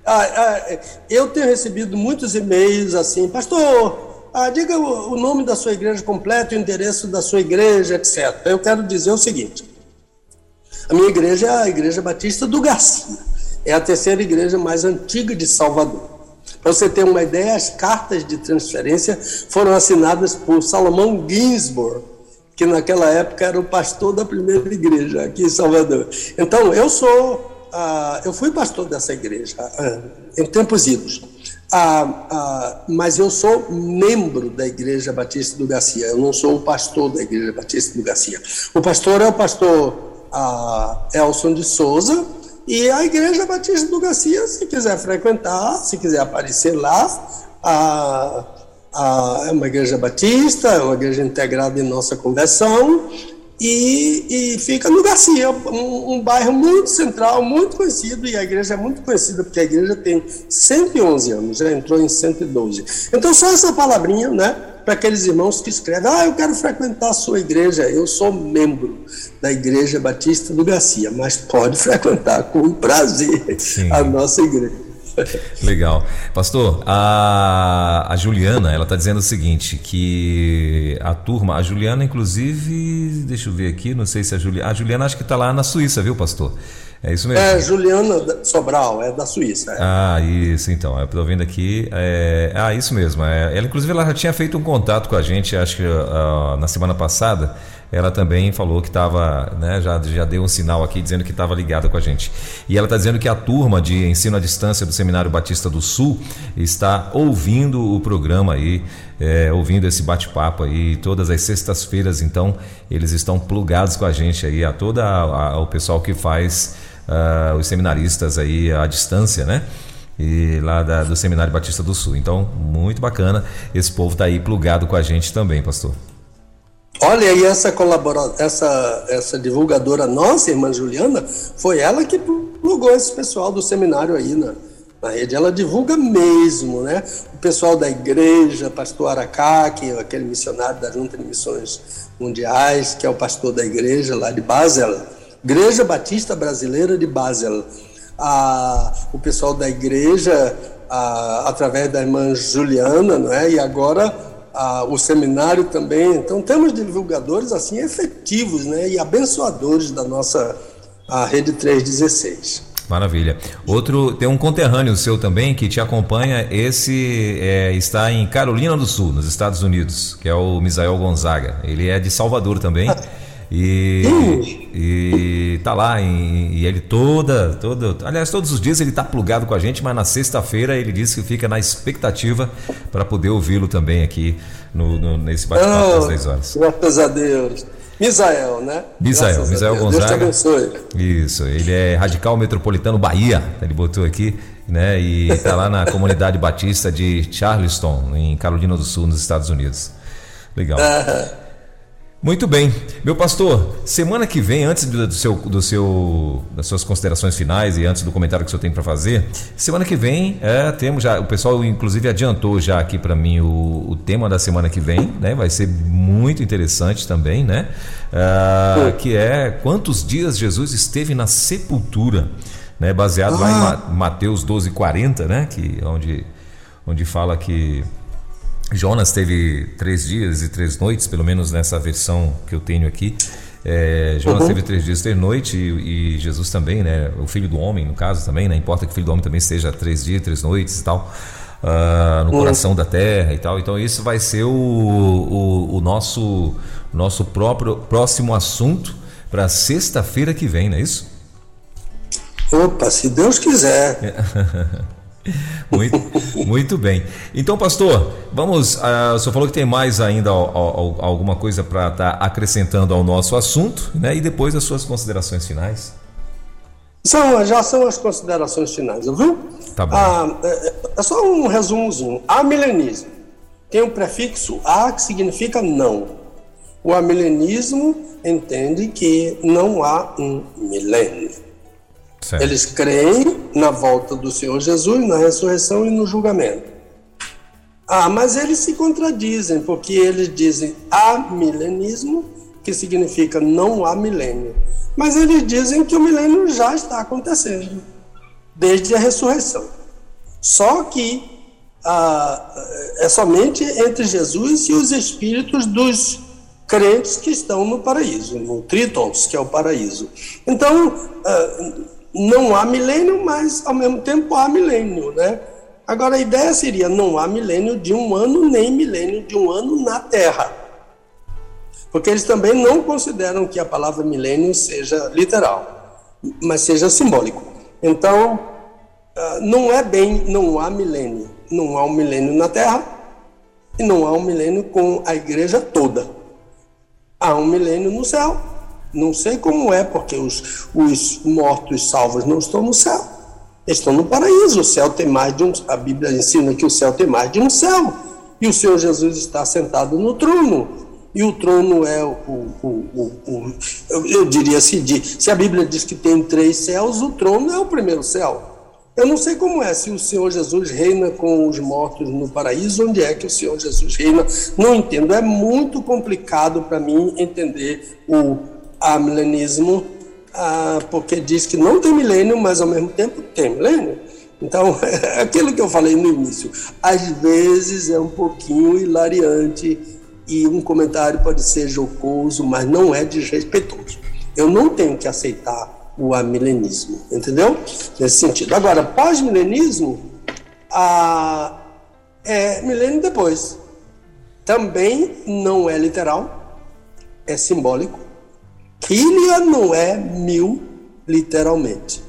Ah, ah, eu tenho recebido muitos e-mails assim, pastor, ah, diga o, o nome da sua igreja completo, o endereço da sua igreja, etc. Eu quero dizer o seguinte: a minha igreja é a Igreja Batista do Garcia. É a terceira igreja mais antiga de Salvador. Para você ter uma ideia, as cartas de transferência foram assinadas por Salomão Ginsburg, que naquela época era o pastor da primeira igreja aqui em Salvador. Então, eu sou, ah, eu fui pastor dessa igreja ah, em tempos idos. Ah, mas eu sou membro da Igreja Batista do Garcia, eu não sou o pastor da Igreja Batista do Garcia. O pastor é o pastor Elson de Souza, e a Igreja Batista do Garcia, se quiser frequentar, se quiser aparecer lá, a, a, é uma igreja batista, é uma igreja integrada em nossa conversão, e, e fica no Garcia, um, um, bairro muito central, muito conhecido, e a igreja é muito conhecida, porque a igreja tem 111 anos, já entrou em 112. Então, só essa palavrinha, né? Para aqueles irmãos que escrevem: Ah, eu quero frequentar a sua igreja. Eu sou membro da Igreja Batista do Garcia, mas pode frequentar com prazer Sim. a nossa igreja. Legal. Pastor, a, a Juliana, ela está dizendo o seguinte, que a turma, a Juliana, inclusive, deixa eu ver aqui, não sei se a Juliana. A Juliana acho que está lá na Suíça, viu, pastor? É isso mesmo. É Juliana Sobral, é da Suíça. É. Ah, isso então. Eu estou vendo aqui. É... Ah, isso mesmo. É... Ela, inclusive, ela já tinha feito um contato com a gente, acho que uh, na semana passada ela também falou que estava, né, já, já deu um sinal aqui dizendo que estava ligada com a gente. E ela está dizendo que a turma de ensino à distância do Seminário Batista do Sul está ouvindo o programa aí, é, ouvindo esse bate-papo aí, todas as sextas-feiras, então eles estão plugados com a gente aí, a toda o pessoal que faz uh, os seminaristas aí à distância, né? e lá da, do Seminário Batista do Sul. Então, muito bacana. Esse povo está aí plugado com a gente também, pastor. Olha, e essa colabora, essa, essa divulgadora nossa, irmã Juliana, foi ela que plugou esse pessoal do seminário aí na, na rede. Ela divulga mesmo, né? O pessoal da igreja, pastor Aracá, que é aquele missionário da Junta de Missões Mundiais, que é o pastor da igreja lá de Basel, Igreja Batista Brasileira de Basel. Ah, o pessoal da igreja, ah, através da irmã Juliana, não é? E agora o seminário também. Então, temos divulgadores assim efetivos né, e abençoadores da nossa a Rede 316. Maravilha. Outro, tem um conterrâneo seu também que te acompanha. Esse é, está em Carolina do Sul, nos Estados Unidos, que é o Misael Gonzaga. Ele é de Salvador também. E, e tá lá, e, e, ele toda, toda. Aliás, todos os dias ele tá plugado com a gente, mas na sexta-feira ele disse que fica na expectativa para poder ouvi-lo também aqui no, no nesse bate-papo oh, das 10 horas. Graças a Deus. Misael, né? Misael, Misael Gonzaga. Deus te abençoe. Isso, ele é radical metropolitano Bahia, ele botou aqui, né? E está lá na comunidade batista de Charleston, em Carolina do Sul, nos Estados Unidos. Legal. Muito bem. Meu pastor, semana que vem, antes do seu, do seu, das suas considerações finais e antes do comentário que o senhor tem para fazer, semana que vem é, temos já, o pessoal inclusive adiantou já aqui para mim o, o, tema da semana que vem, né? Vai ser muito interessante também, né? Ah, que é quantos dias Jesus esteve na sepultura, né? Baseado ah. lá em Mateus 12:40, né? Que onde onde fala que Jonas teve três dias e três noites, pelo menos nessa versão que eu tenho aqui. É, Jonas uhum. teve três dias e três noites e, e, Jesus também, né? O filho do homem, no caso também, né? Importa que o filho do homem também esteja três dias, três noites e tal, uh, no uhum. coração da terra e tal. Então isso vai ser o, o, o nosso nosso próprio próximo assunto para sexta-feira que vem, não é isso? Opa, se Deus quiser. Muito, muito bem. Então, pastor, vamos. Uh, o senhor falou que tem mais ainda alguma coisa para estar tá acrescentando ao nosso assunto, né? E depois as suas considerações finais. São, já são as considerações finais, viu? Tá bom. Ah, é, é só um resumozinho. Amilenismo tem um prefixo a que significa não. O amilenismo entende que não há um milênio. Certo. Eles creem na volta do Senhor Jesus, na ressurreição e no julgamento. Ah, mas eles se contradizem, porque eles dizem amilenismo, que significa não há milênio. Mas eles dizem que o milênio já está acontecendo, desde a ressurreição. Só que ah, é somente entre Jesus e os espíritos dos crentes que estão no paraíso, no Tritons, que é o paraíso. Então, ah, não há milênio, mas ao mesmo tempo há milênio, né? Agora a ideia seria não há milênio de um ano nem milênio de um ano na Terra. Porque eles também não consideram que a palavra milênio seja literal, mas seja simbólico. Então, ah, não é bem não há milênio. Não há um milênio na Terra e não há um milênio com a igreja toda. Há um milênio no céu não sei como é, porque os, os mortos salvos não estão no céu. Estão no paraíso. O céu tem mais de um. A Bíblia ensina que o céu tem mais de um céu. E o Senhor Jesus está sentado no trono. E o trono é o. o, o, o eu, eu, diria assim: de, se a Bíblia diz que tem três céus, o trono é o primeiro céu. Eu não sei como é, se o Senhor Jesus reina com os mortos no paraíso, onde é que o Senhor Jesus reina. Não entendo. É muito complicado para mim entender o amilenismo, ah, porque diz que não tem milênio, mas ao mesmo tempo tem milênio. Então, é aquilo que eu falei no início, às vezes é um pouquinho hilariante e um comentário pode ser jocoso, mas não é desrespeitoso. Eu não tenho que aceitar o amilenismo, entendeu? Nesse sentido. Agora, pós-milenismo, é milênio depois. Também não é literal, é simbólico. Quília não é mil, literalmente.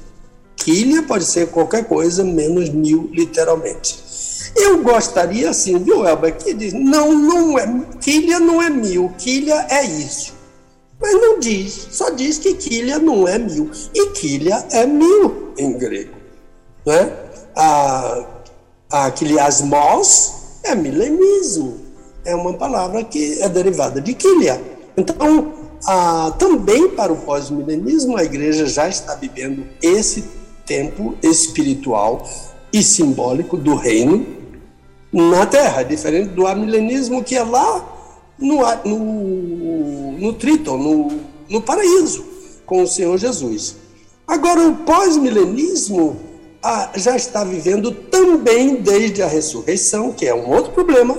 Quília pode ser qualquer coisa menos mil, literalmente. Eu gostaria assim, viu, Elba, que diz, não, não é, quilha não é mil, quilha é isso. Mas não diz, só diz que quilha não é mil. E quilha é mil em grego. Né? A, a quiliasmos é milenismo. É uma palavra que é derivada de quilha. Então, a, também para o pós-milenismo, a igreja já está vivendo esse tempo espiritual e simbólico do reino na Terra, diferente do amilenismo que é lá no, no, no Triton, no, no paraíso, com o Senhor Jesus. Agora, o pós-milenismo ah, já está vivendo também desde a ressurreição, que é um outro problema,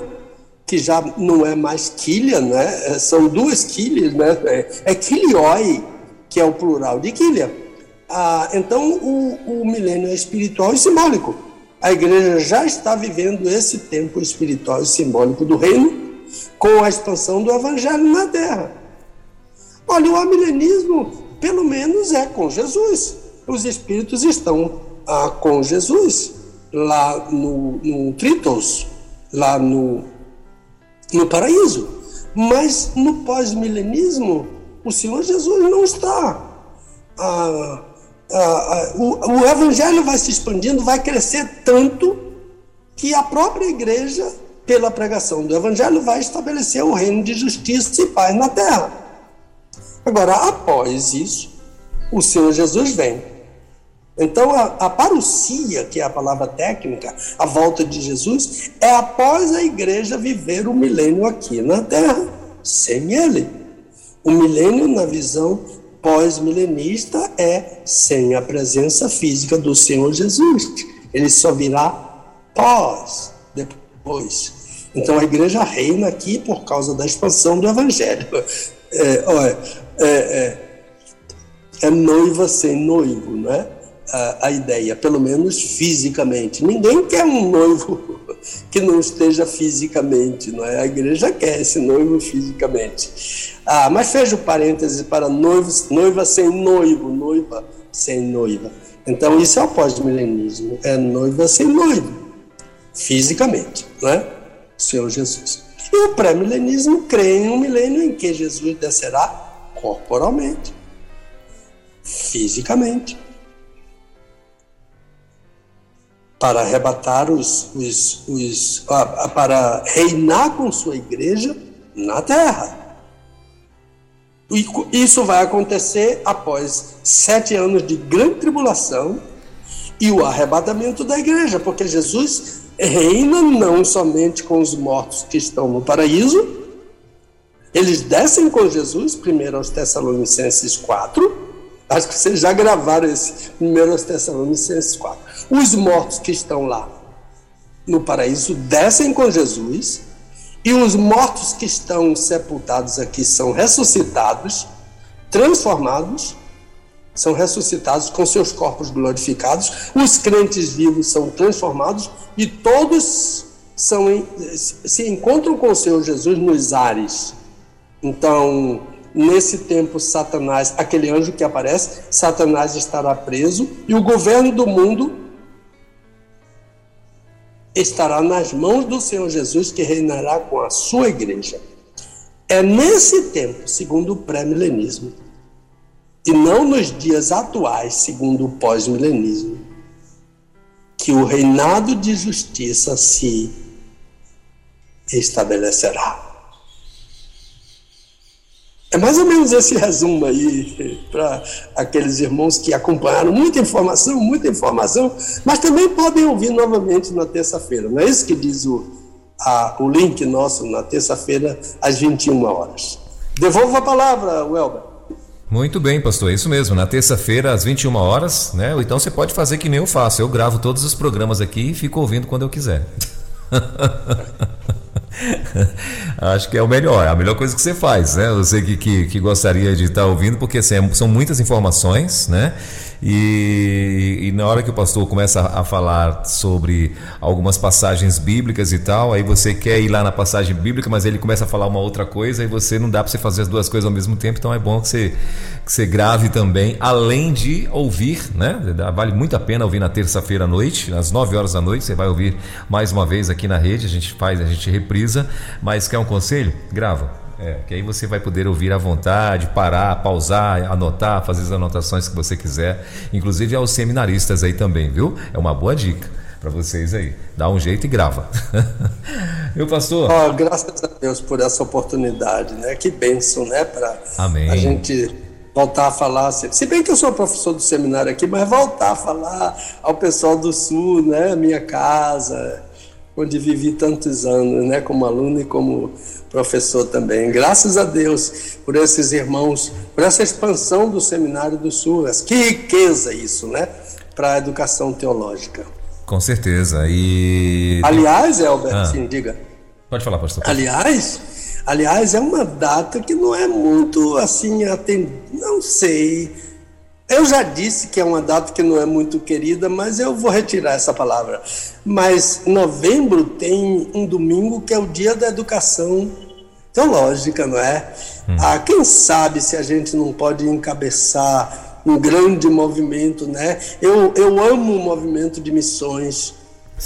que já não é mais quilha, né? É, são duas quilhas, né? É, é quilioi, que é o plural de quilha. Ah, então, o, o milênio é espiritual e simbólico. A igreja já está vivendo esse tempo espiritual e simbólico do reino, com a expansão do evangelho na terra. Olha, o amilenismo, pelo menos, é com Jesus. Os espíritos estão ah, com Jesus lá no, no Tritos, lá no, no paraíso. Mas no pós-milenismo, o Senhor Jesus não está. Ah, ah, ah, o, o evangelho vai se expandindo, vai crescer tanto que a própria igreja pela pregação do Evangelho, vai estabelecer o reino de justiça e paz na terra. Agora, após isso, o Senhor Jesus vem. Então, a, a que é a palavra técnica, a volta de Jesus, é após a igreja viver o milênio aqui na terra, sem ele. O milênio, na visão pós-milenista, é sem a presença física do Senhor Jesus. Ele só virá pós, depois então a igreja reina aqui por causa da expansão do evangelho. É, olha, é, é, é noiva sem noivo, né? A, a, ideia, pelo menos fisicamente. Ninguém quer um noivo que não esteja fisicamente, não é? A igreja quer esse noivo fisicamente. Ah, mas fecha o parêntese para noivos, noiva sem noivo, noiva sem noiva. Então isso é o pós-milenismo, é noiva sem noivo, fisicamente, não é? Senhor Jesus. E o pré-milenismo crê em um milênio em que Jesus descerá corporalmente, fisicamente, para arrebatar os, os, os para reinar com sua igreja na terra. E isso vai acontecer após sete anos de grande tribulação e o arrebatamento da igreja, porque Jesus reina não somente com os mortos que estão no paraíso, eles descem com Jesus, primeiro aos Tessalonicenses 4. Acho que vocês já gravaram esse, primeiro aos Tessalonicenses 4. Os mortos que estão lá no paraíso descem com Jesus, e os mortos que estão sepultados aqui são ressuscitados, transformados são ressuscitados com seus corpos glorificados, os crentes vivos são transformados e todos são, se encontram com o Senhor Jesus nos ares. Então, nesse tempo, Satanás, aquele anjo que aparece, Satanás estará preso e o governo do mundo estará nas mãos do Senhor Jesus, que reinará com a sua igreja. É nesse tempo, segundo o pré-milenismo, e não nos dias atuais, segundo o pós-milenismo, que o reinado de justiça se estabelecerá. É mais ou menos esse resumo aí para aqueles irmãos que acompanharam muita informação, muita informação, mas também podem ouvir novamente na terça-feira. Não é isso que diz o, a, o link nosso na terça-feira às 21 horas. Devolvo a palavra, Welber. Muito bem, pastor, é isso mesmo. Na terça-feira, às 21 horas, né? Ou então você pode fazer que nem eu faço. Eu gravo todos os programas aqui e fico ouvindo quando eu quiser. Acho que é o melhor, a melhor coisa que você faz, né? Você que, que, que gostaria de estar ouvindo, porque assim, é, são muitas informações, né? E, e, na hora que o pastor começa a, falar sobre algumas passagens bíblicas e tal, aí você quer ir lá na passagem bíblica, mas ele começa a falar uma outra coisa e você não dá para você fazer as duas coisas ao mesmo tempo, então é bom que você, que você grave também, além de ouvir, né? Vale muito a pena ouvir na terça-feira à noite, às 9 horas da noite, você vai ouvir mais uma vez aqui na rede, a gente faz, a gente reprisa, mas quer um conselho? Grava é, que aí você vai poder ouvir à vontade, parar, pausar, anotar, fazer as anotações que você quiser, inclusive aos seminaristas aí também, viu? É uma boa dica para vocês aí. Dá um jeito e grava. Meu pastor? Oh, graças a Deus por essa oportunidade, né? Que bênção, né? Para a gente voltar a falar. Se bem que eu sou professor do seminário aqui, mas voltar a falar ao pessoal do Sul, né? Minha casa, onde vivi tantos anos, né, como aluno e como professor também. Graças a Deus por esses irmãos, por essa expansão do Seminário do Sul. Que riqueza isso, né, para a educação teológica. Com certeza. E aliás, Elber, ah, sim, diga. Pode falar, pastor. Aliás, aliás, é uma data que não é muito assim, atend... não sei eu já disse que é uma data que não é muito querida, mas eu vou retirar essa palavra. Mas novembro tem um domingo que é o dia da educação teológica, não é? Hum. Ah, quem sabe se a gente não pode encabeçar um grande movimento, né? Eu, eu amo o movimento de missões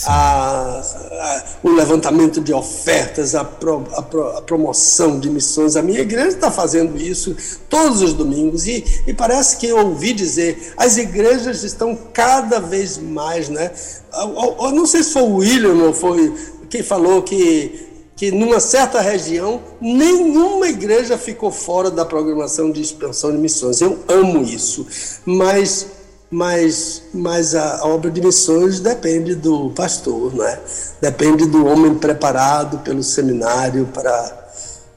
a, a, o levantamento de ofertas, a, pro, pro, a, promoção de missões. A minha igreja está fazendo isso todos os domingos e, e, parece que eu ouvi dizer, as igrejas estão cada vez mais, né? Eu, eu não sei se foi o William ou foi quem falou que que numa certa região nenhuma igreja ficou fora da programação de expansão de missões. Eu amo isso, mas mas, mas a, a, obra de missões depende do pastor, não é? depende do homem preparado pelo seminário para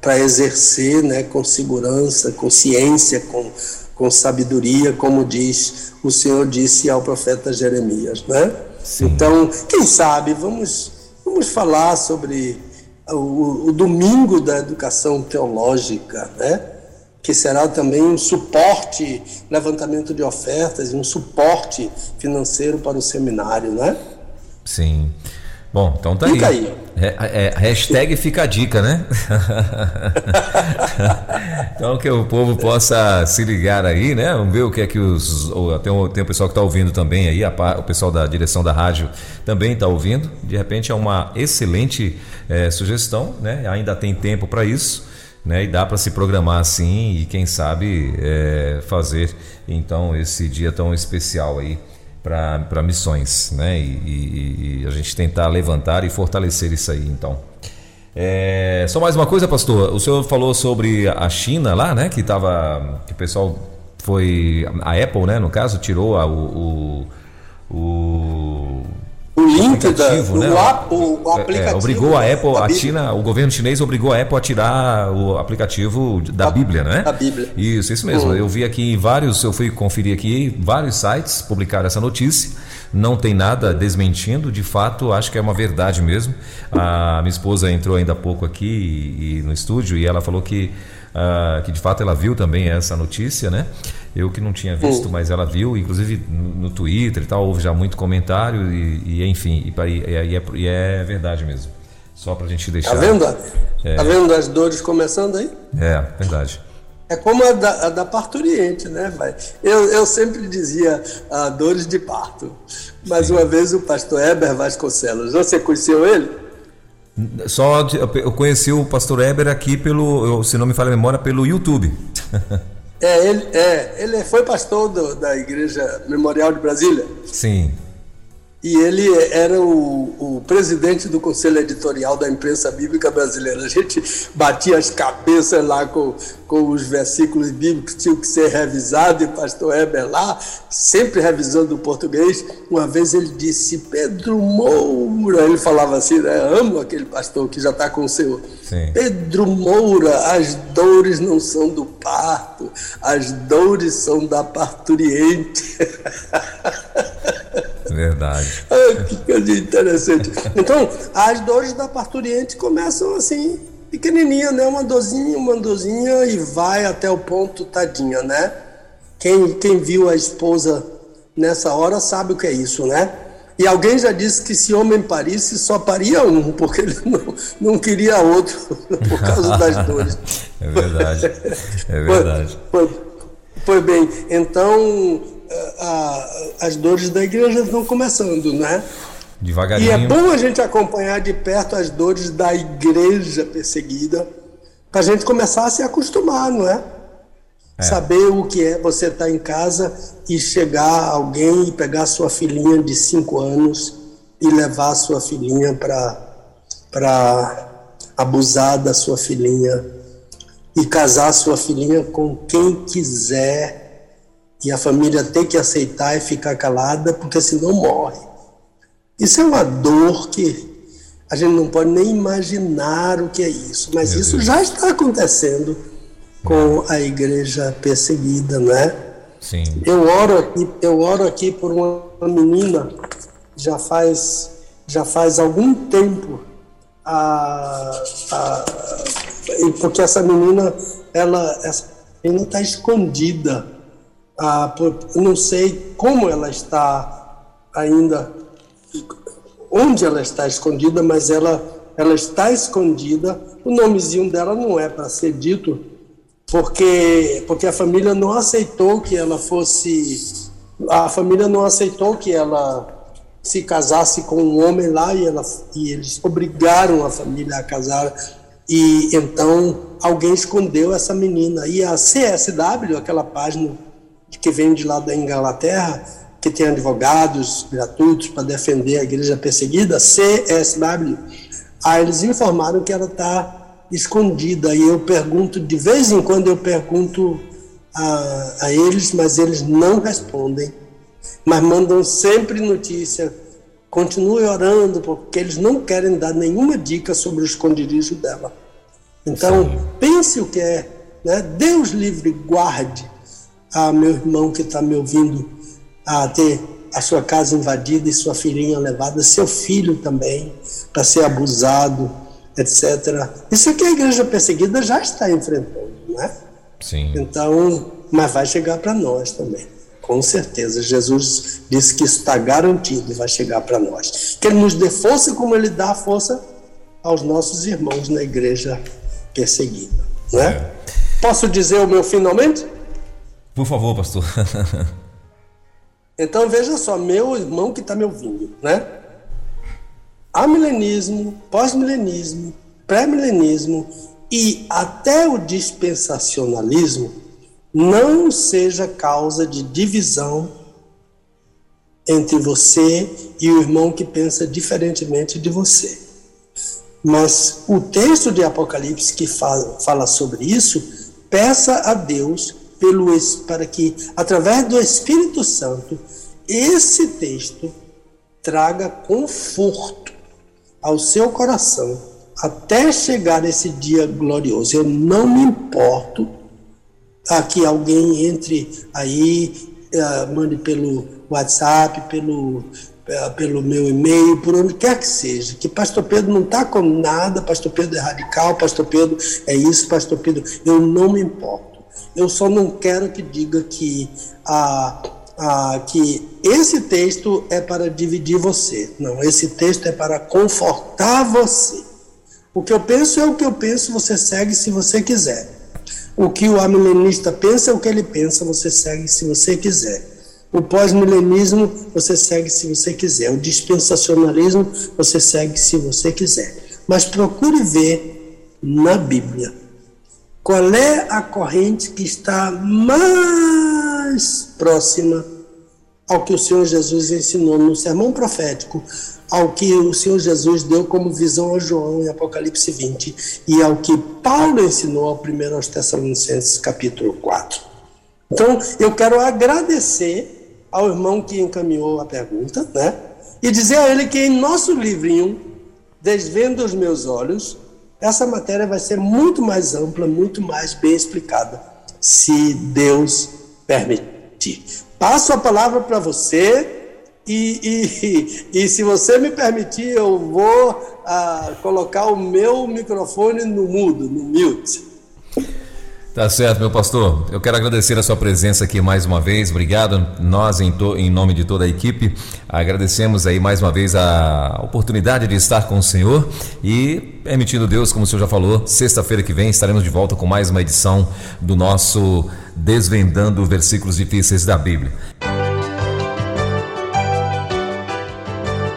para exercer né, com segurança, com ciência, com, com sabedoria, como diz o Senhor disse ao profeta Jeremias. Né? Então, quem sabe, vamos, vamos falar sobre o, o domingo da educação teológica, né? Que será também um suporte, levantamento de ofertas, um suporte financeiro para o seminário, né? Sim. Bom, então tá fica aí. aí. É, é, hashtag fica a dica, né? então que o povo possa se ligar aí, né? Vamos ver o que é que os. Tem o, tem o pessoal que está ouvindo também aí, a, o pessoal da direção da rádio também está ouvindo. De repente é uma excelente é, sugestão, né? Ainda tem tempo para isso né? E dá para se programar assim e quem sabe é, fazer então esse dia tão especial aí para missões, né? E, e, e, a gente tentar levantar e fortalecer isso aí, então. É, só mais uma coisa, pastor. O senhor falou sobre a China lá, né? Que tava, que o pessoal foi a Apple, né? No caso, tirou a, o, o, o o link da, né? o, o aplicativo. É, obrigou a Apple, a China, o governo chinês obrigou a Apple a tirar o aplicativo da, Bíblia, né? Da Bíblia. Isso, isso mesmo. Uhum. Eu vi aqui vários, eu fui conferir aqui, vários sites publicaram essa notícia. Não tem nada desmentindo, de fato, acho que é uma verdade mesmo. A minha esposa entrou ainda há pouco aqui e, e no estúdio e ela falou que uh, que de fato ela viu também essa notícia, né? Eu que não tinha visto, mas ela viu, inclusive no, no Twitter e tal, houve já muito comentário e, e enfim, e, e, é, e, é, verdade mesmo. Só para a gente deixar. Tá vendo? É, tá vendo as dores começando aí? É, verdade. É como a da, a da parturiente, né, pai? Eu, eu sempre dizia ah, dores de parto. Mas Sim. uma vez o pastor Heber Vasconcelos, você conheceu ele? Só eu conheci o pastor Eber aqui pelo, se não me falha a memória, pelo YouTube. É, ele, é, ele foi pastor do, da Igreja Memorial de Brasília. Sim. E ele era o, o, presidente do conselho editorial da imprensa bíblica brasileira. A gente batia as cabeças lá com, com os versículos bíblicos que tinham que ser revisados, e o pastor Heber lá, sempre revisando o português. Uma vez ele disse: Pedro Moura, ele falava assim, né? Amo aquele pastor que já está com o seu. Sim. Pedro Moura, as dores não são do parto, as dores são da parturiente. Verdade. Ah, que coisa interessante. Então, as dores da parturiente começam assim, pequenininha, né? Uma dorzinha, uma dorzinha e vai até o ponto tadinha, né? Quem, quem viu a esposa nessa hora sabe o que é isso, né? E alguém já disse que se homem parisse, só paria um, porque ele não, não queria outro, por causa das dores. É verdade. É verdade. Foi, foi, foi bem. Então, a, as dores da igreja estão começando, né? Devagarinho. E é bom a gente acompanhar de perto as dores da igreja perseguida, para a gente começar a se acostumar, não é? é. Saber o que é você estar tá em casa e chegar alguém e pegar sua filhinha de cinco anos e levar sua filhinha para abusar da sua filhinha e casar sua filhinha com quem quiser e a família tem que aceitar e ficar calada, porque senão morre. Isso é uma dor que a gente não pode nem imaginar o que é isso, mas Meu isso Deus. já está acontecendo com a igreja perseguida, né? Sim. Eu oro aqui, eu oro aqui por uma menina já faz já faz algum tempo a, a, porque essa menina ela essa menina está escondida ah, por, não sei como ela está ainda, onde ela está escondida, mas ela, ela está escondida. O nomezinho dela não é para ser dito, porque, porque a família não aceitou que ela fosse. A família não aceitou que ela se casasse com um homem lá e, ela, e eles obrigaram a família a casar. E então alguém escondeu essa menina. E a CSW, aquela página que vem de lá da Inglaterra, que tem advogados gratuitos para defender a igreja perseguida, CSW, aí eles informaram que ela está escondida. E eu pergunto, de vez em quando eu pergunto a, a eles, mas eles não respondem, mas mandam sempre notícia. Continue orando, porque eles não querem dar nenhuma dica sobre o esconderijo dela. Então, Sim. pense o que é. Né? Deus livre, guarde a meu irmão que está me ouvindo a ter a sua casa invadida e sua filhinha levada, seu filho também, para ser abusado, etc. Isso aqui a igreja perseguida já está enfrentando, né? Sim. Então, mas vai chegar para nós também. Com certeza, Jesus disse que isso está garantido e vai chegar para nós. Que Ele nos dê força como Ele dá força aos nossos irmãos na igreja perseguida. Né? É. Posso dizer o meu finalmente? Por favor, pastor. então veja só, meu irmão que está me ouvindo, né? Amilenismo, pós-milenismo, pré-milenismo e até o dispensacionalismo não seja causa de divisão entre você e o irmão que pensa diferentemente de você. Mas o texto de Apocalipse que fala, fala sobre isso, peça a Deus pelo, para que, através do Espírito Santo, esse texto traga conforto ao seu coração até chegar esse dia glorioso. Eu não me importo a que alguém entre aí, uh, mande pelo WhatsApp, pelo, uh, pelo meu e-mail, por onde quer que seja, que Pastor Pedro não está com nada, Pastor Pedro é radical, Pastor Pedro é isso, Pastor Pedro, eu não me importo. Eu só não quero que diga que, a, a, que esse texto é para dividir você. Não, esse texto é para confortar você. O que eu penso é o que eu penso, você segue se você quiser. O que o amilenista pensa é o que ele pensa, você segue se você quiser. O pós-milenismo você segue se você quiser. O dispensacionalismo você segue se você quiser. Mas procure ver na Bíblia qual é a corrente que está mais próxima ao que o Senhor Jesus ensinou no sermão profético, ao que o Senhor Jesus deu como visão a João em Apocalipse 20 e ao que Paulo ensinou ao primeiro aos Tessalonicenses capítulo 4. Então, eu quero agradecer ao irmão que encaminhou a pergunta, né? E dizer a ele que em nosso livrinho, Desvendo os Meus Olhos, essa matéria vai ser muito mais ampla, muito mais bem explicada, se Deus permitir. Passo a palavra para você e, e, e, se você me permitir, eu vou ah, colocar o meu microfone no mudo, no mute. Tá certo, meu pastor. Eu quero agradecer a sua presença aqui mais uma vez. Obrigado. Nós, em, to, em nome de toda a equipe, agradecemos aí mais uma vez a oportunidade de estar com o Senhor e, permitindo Deus, como o senhor já falou, sexta-feira que vem estaremos de volta com mais uma edição do nosso Desvendando Versículos Difíceis da Bíblia.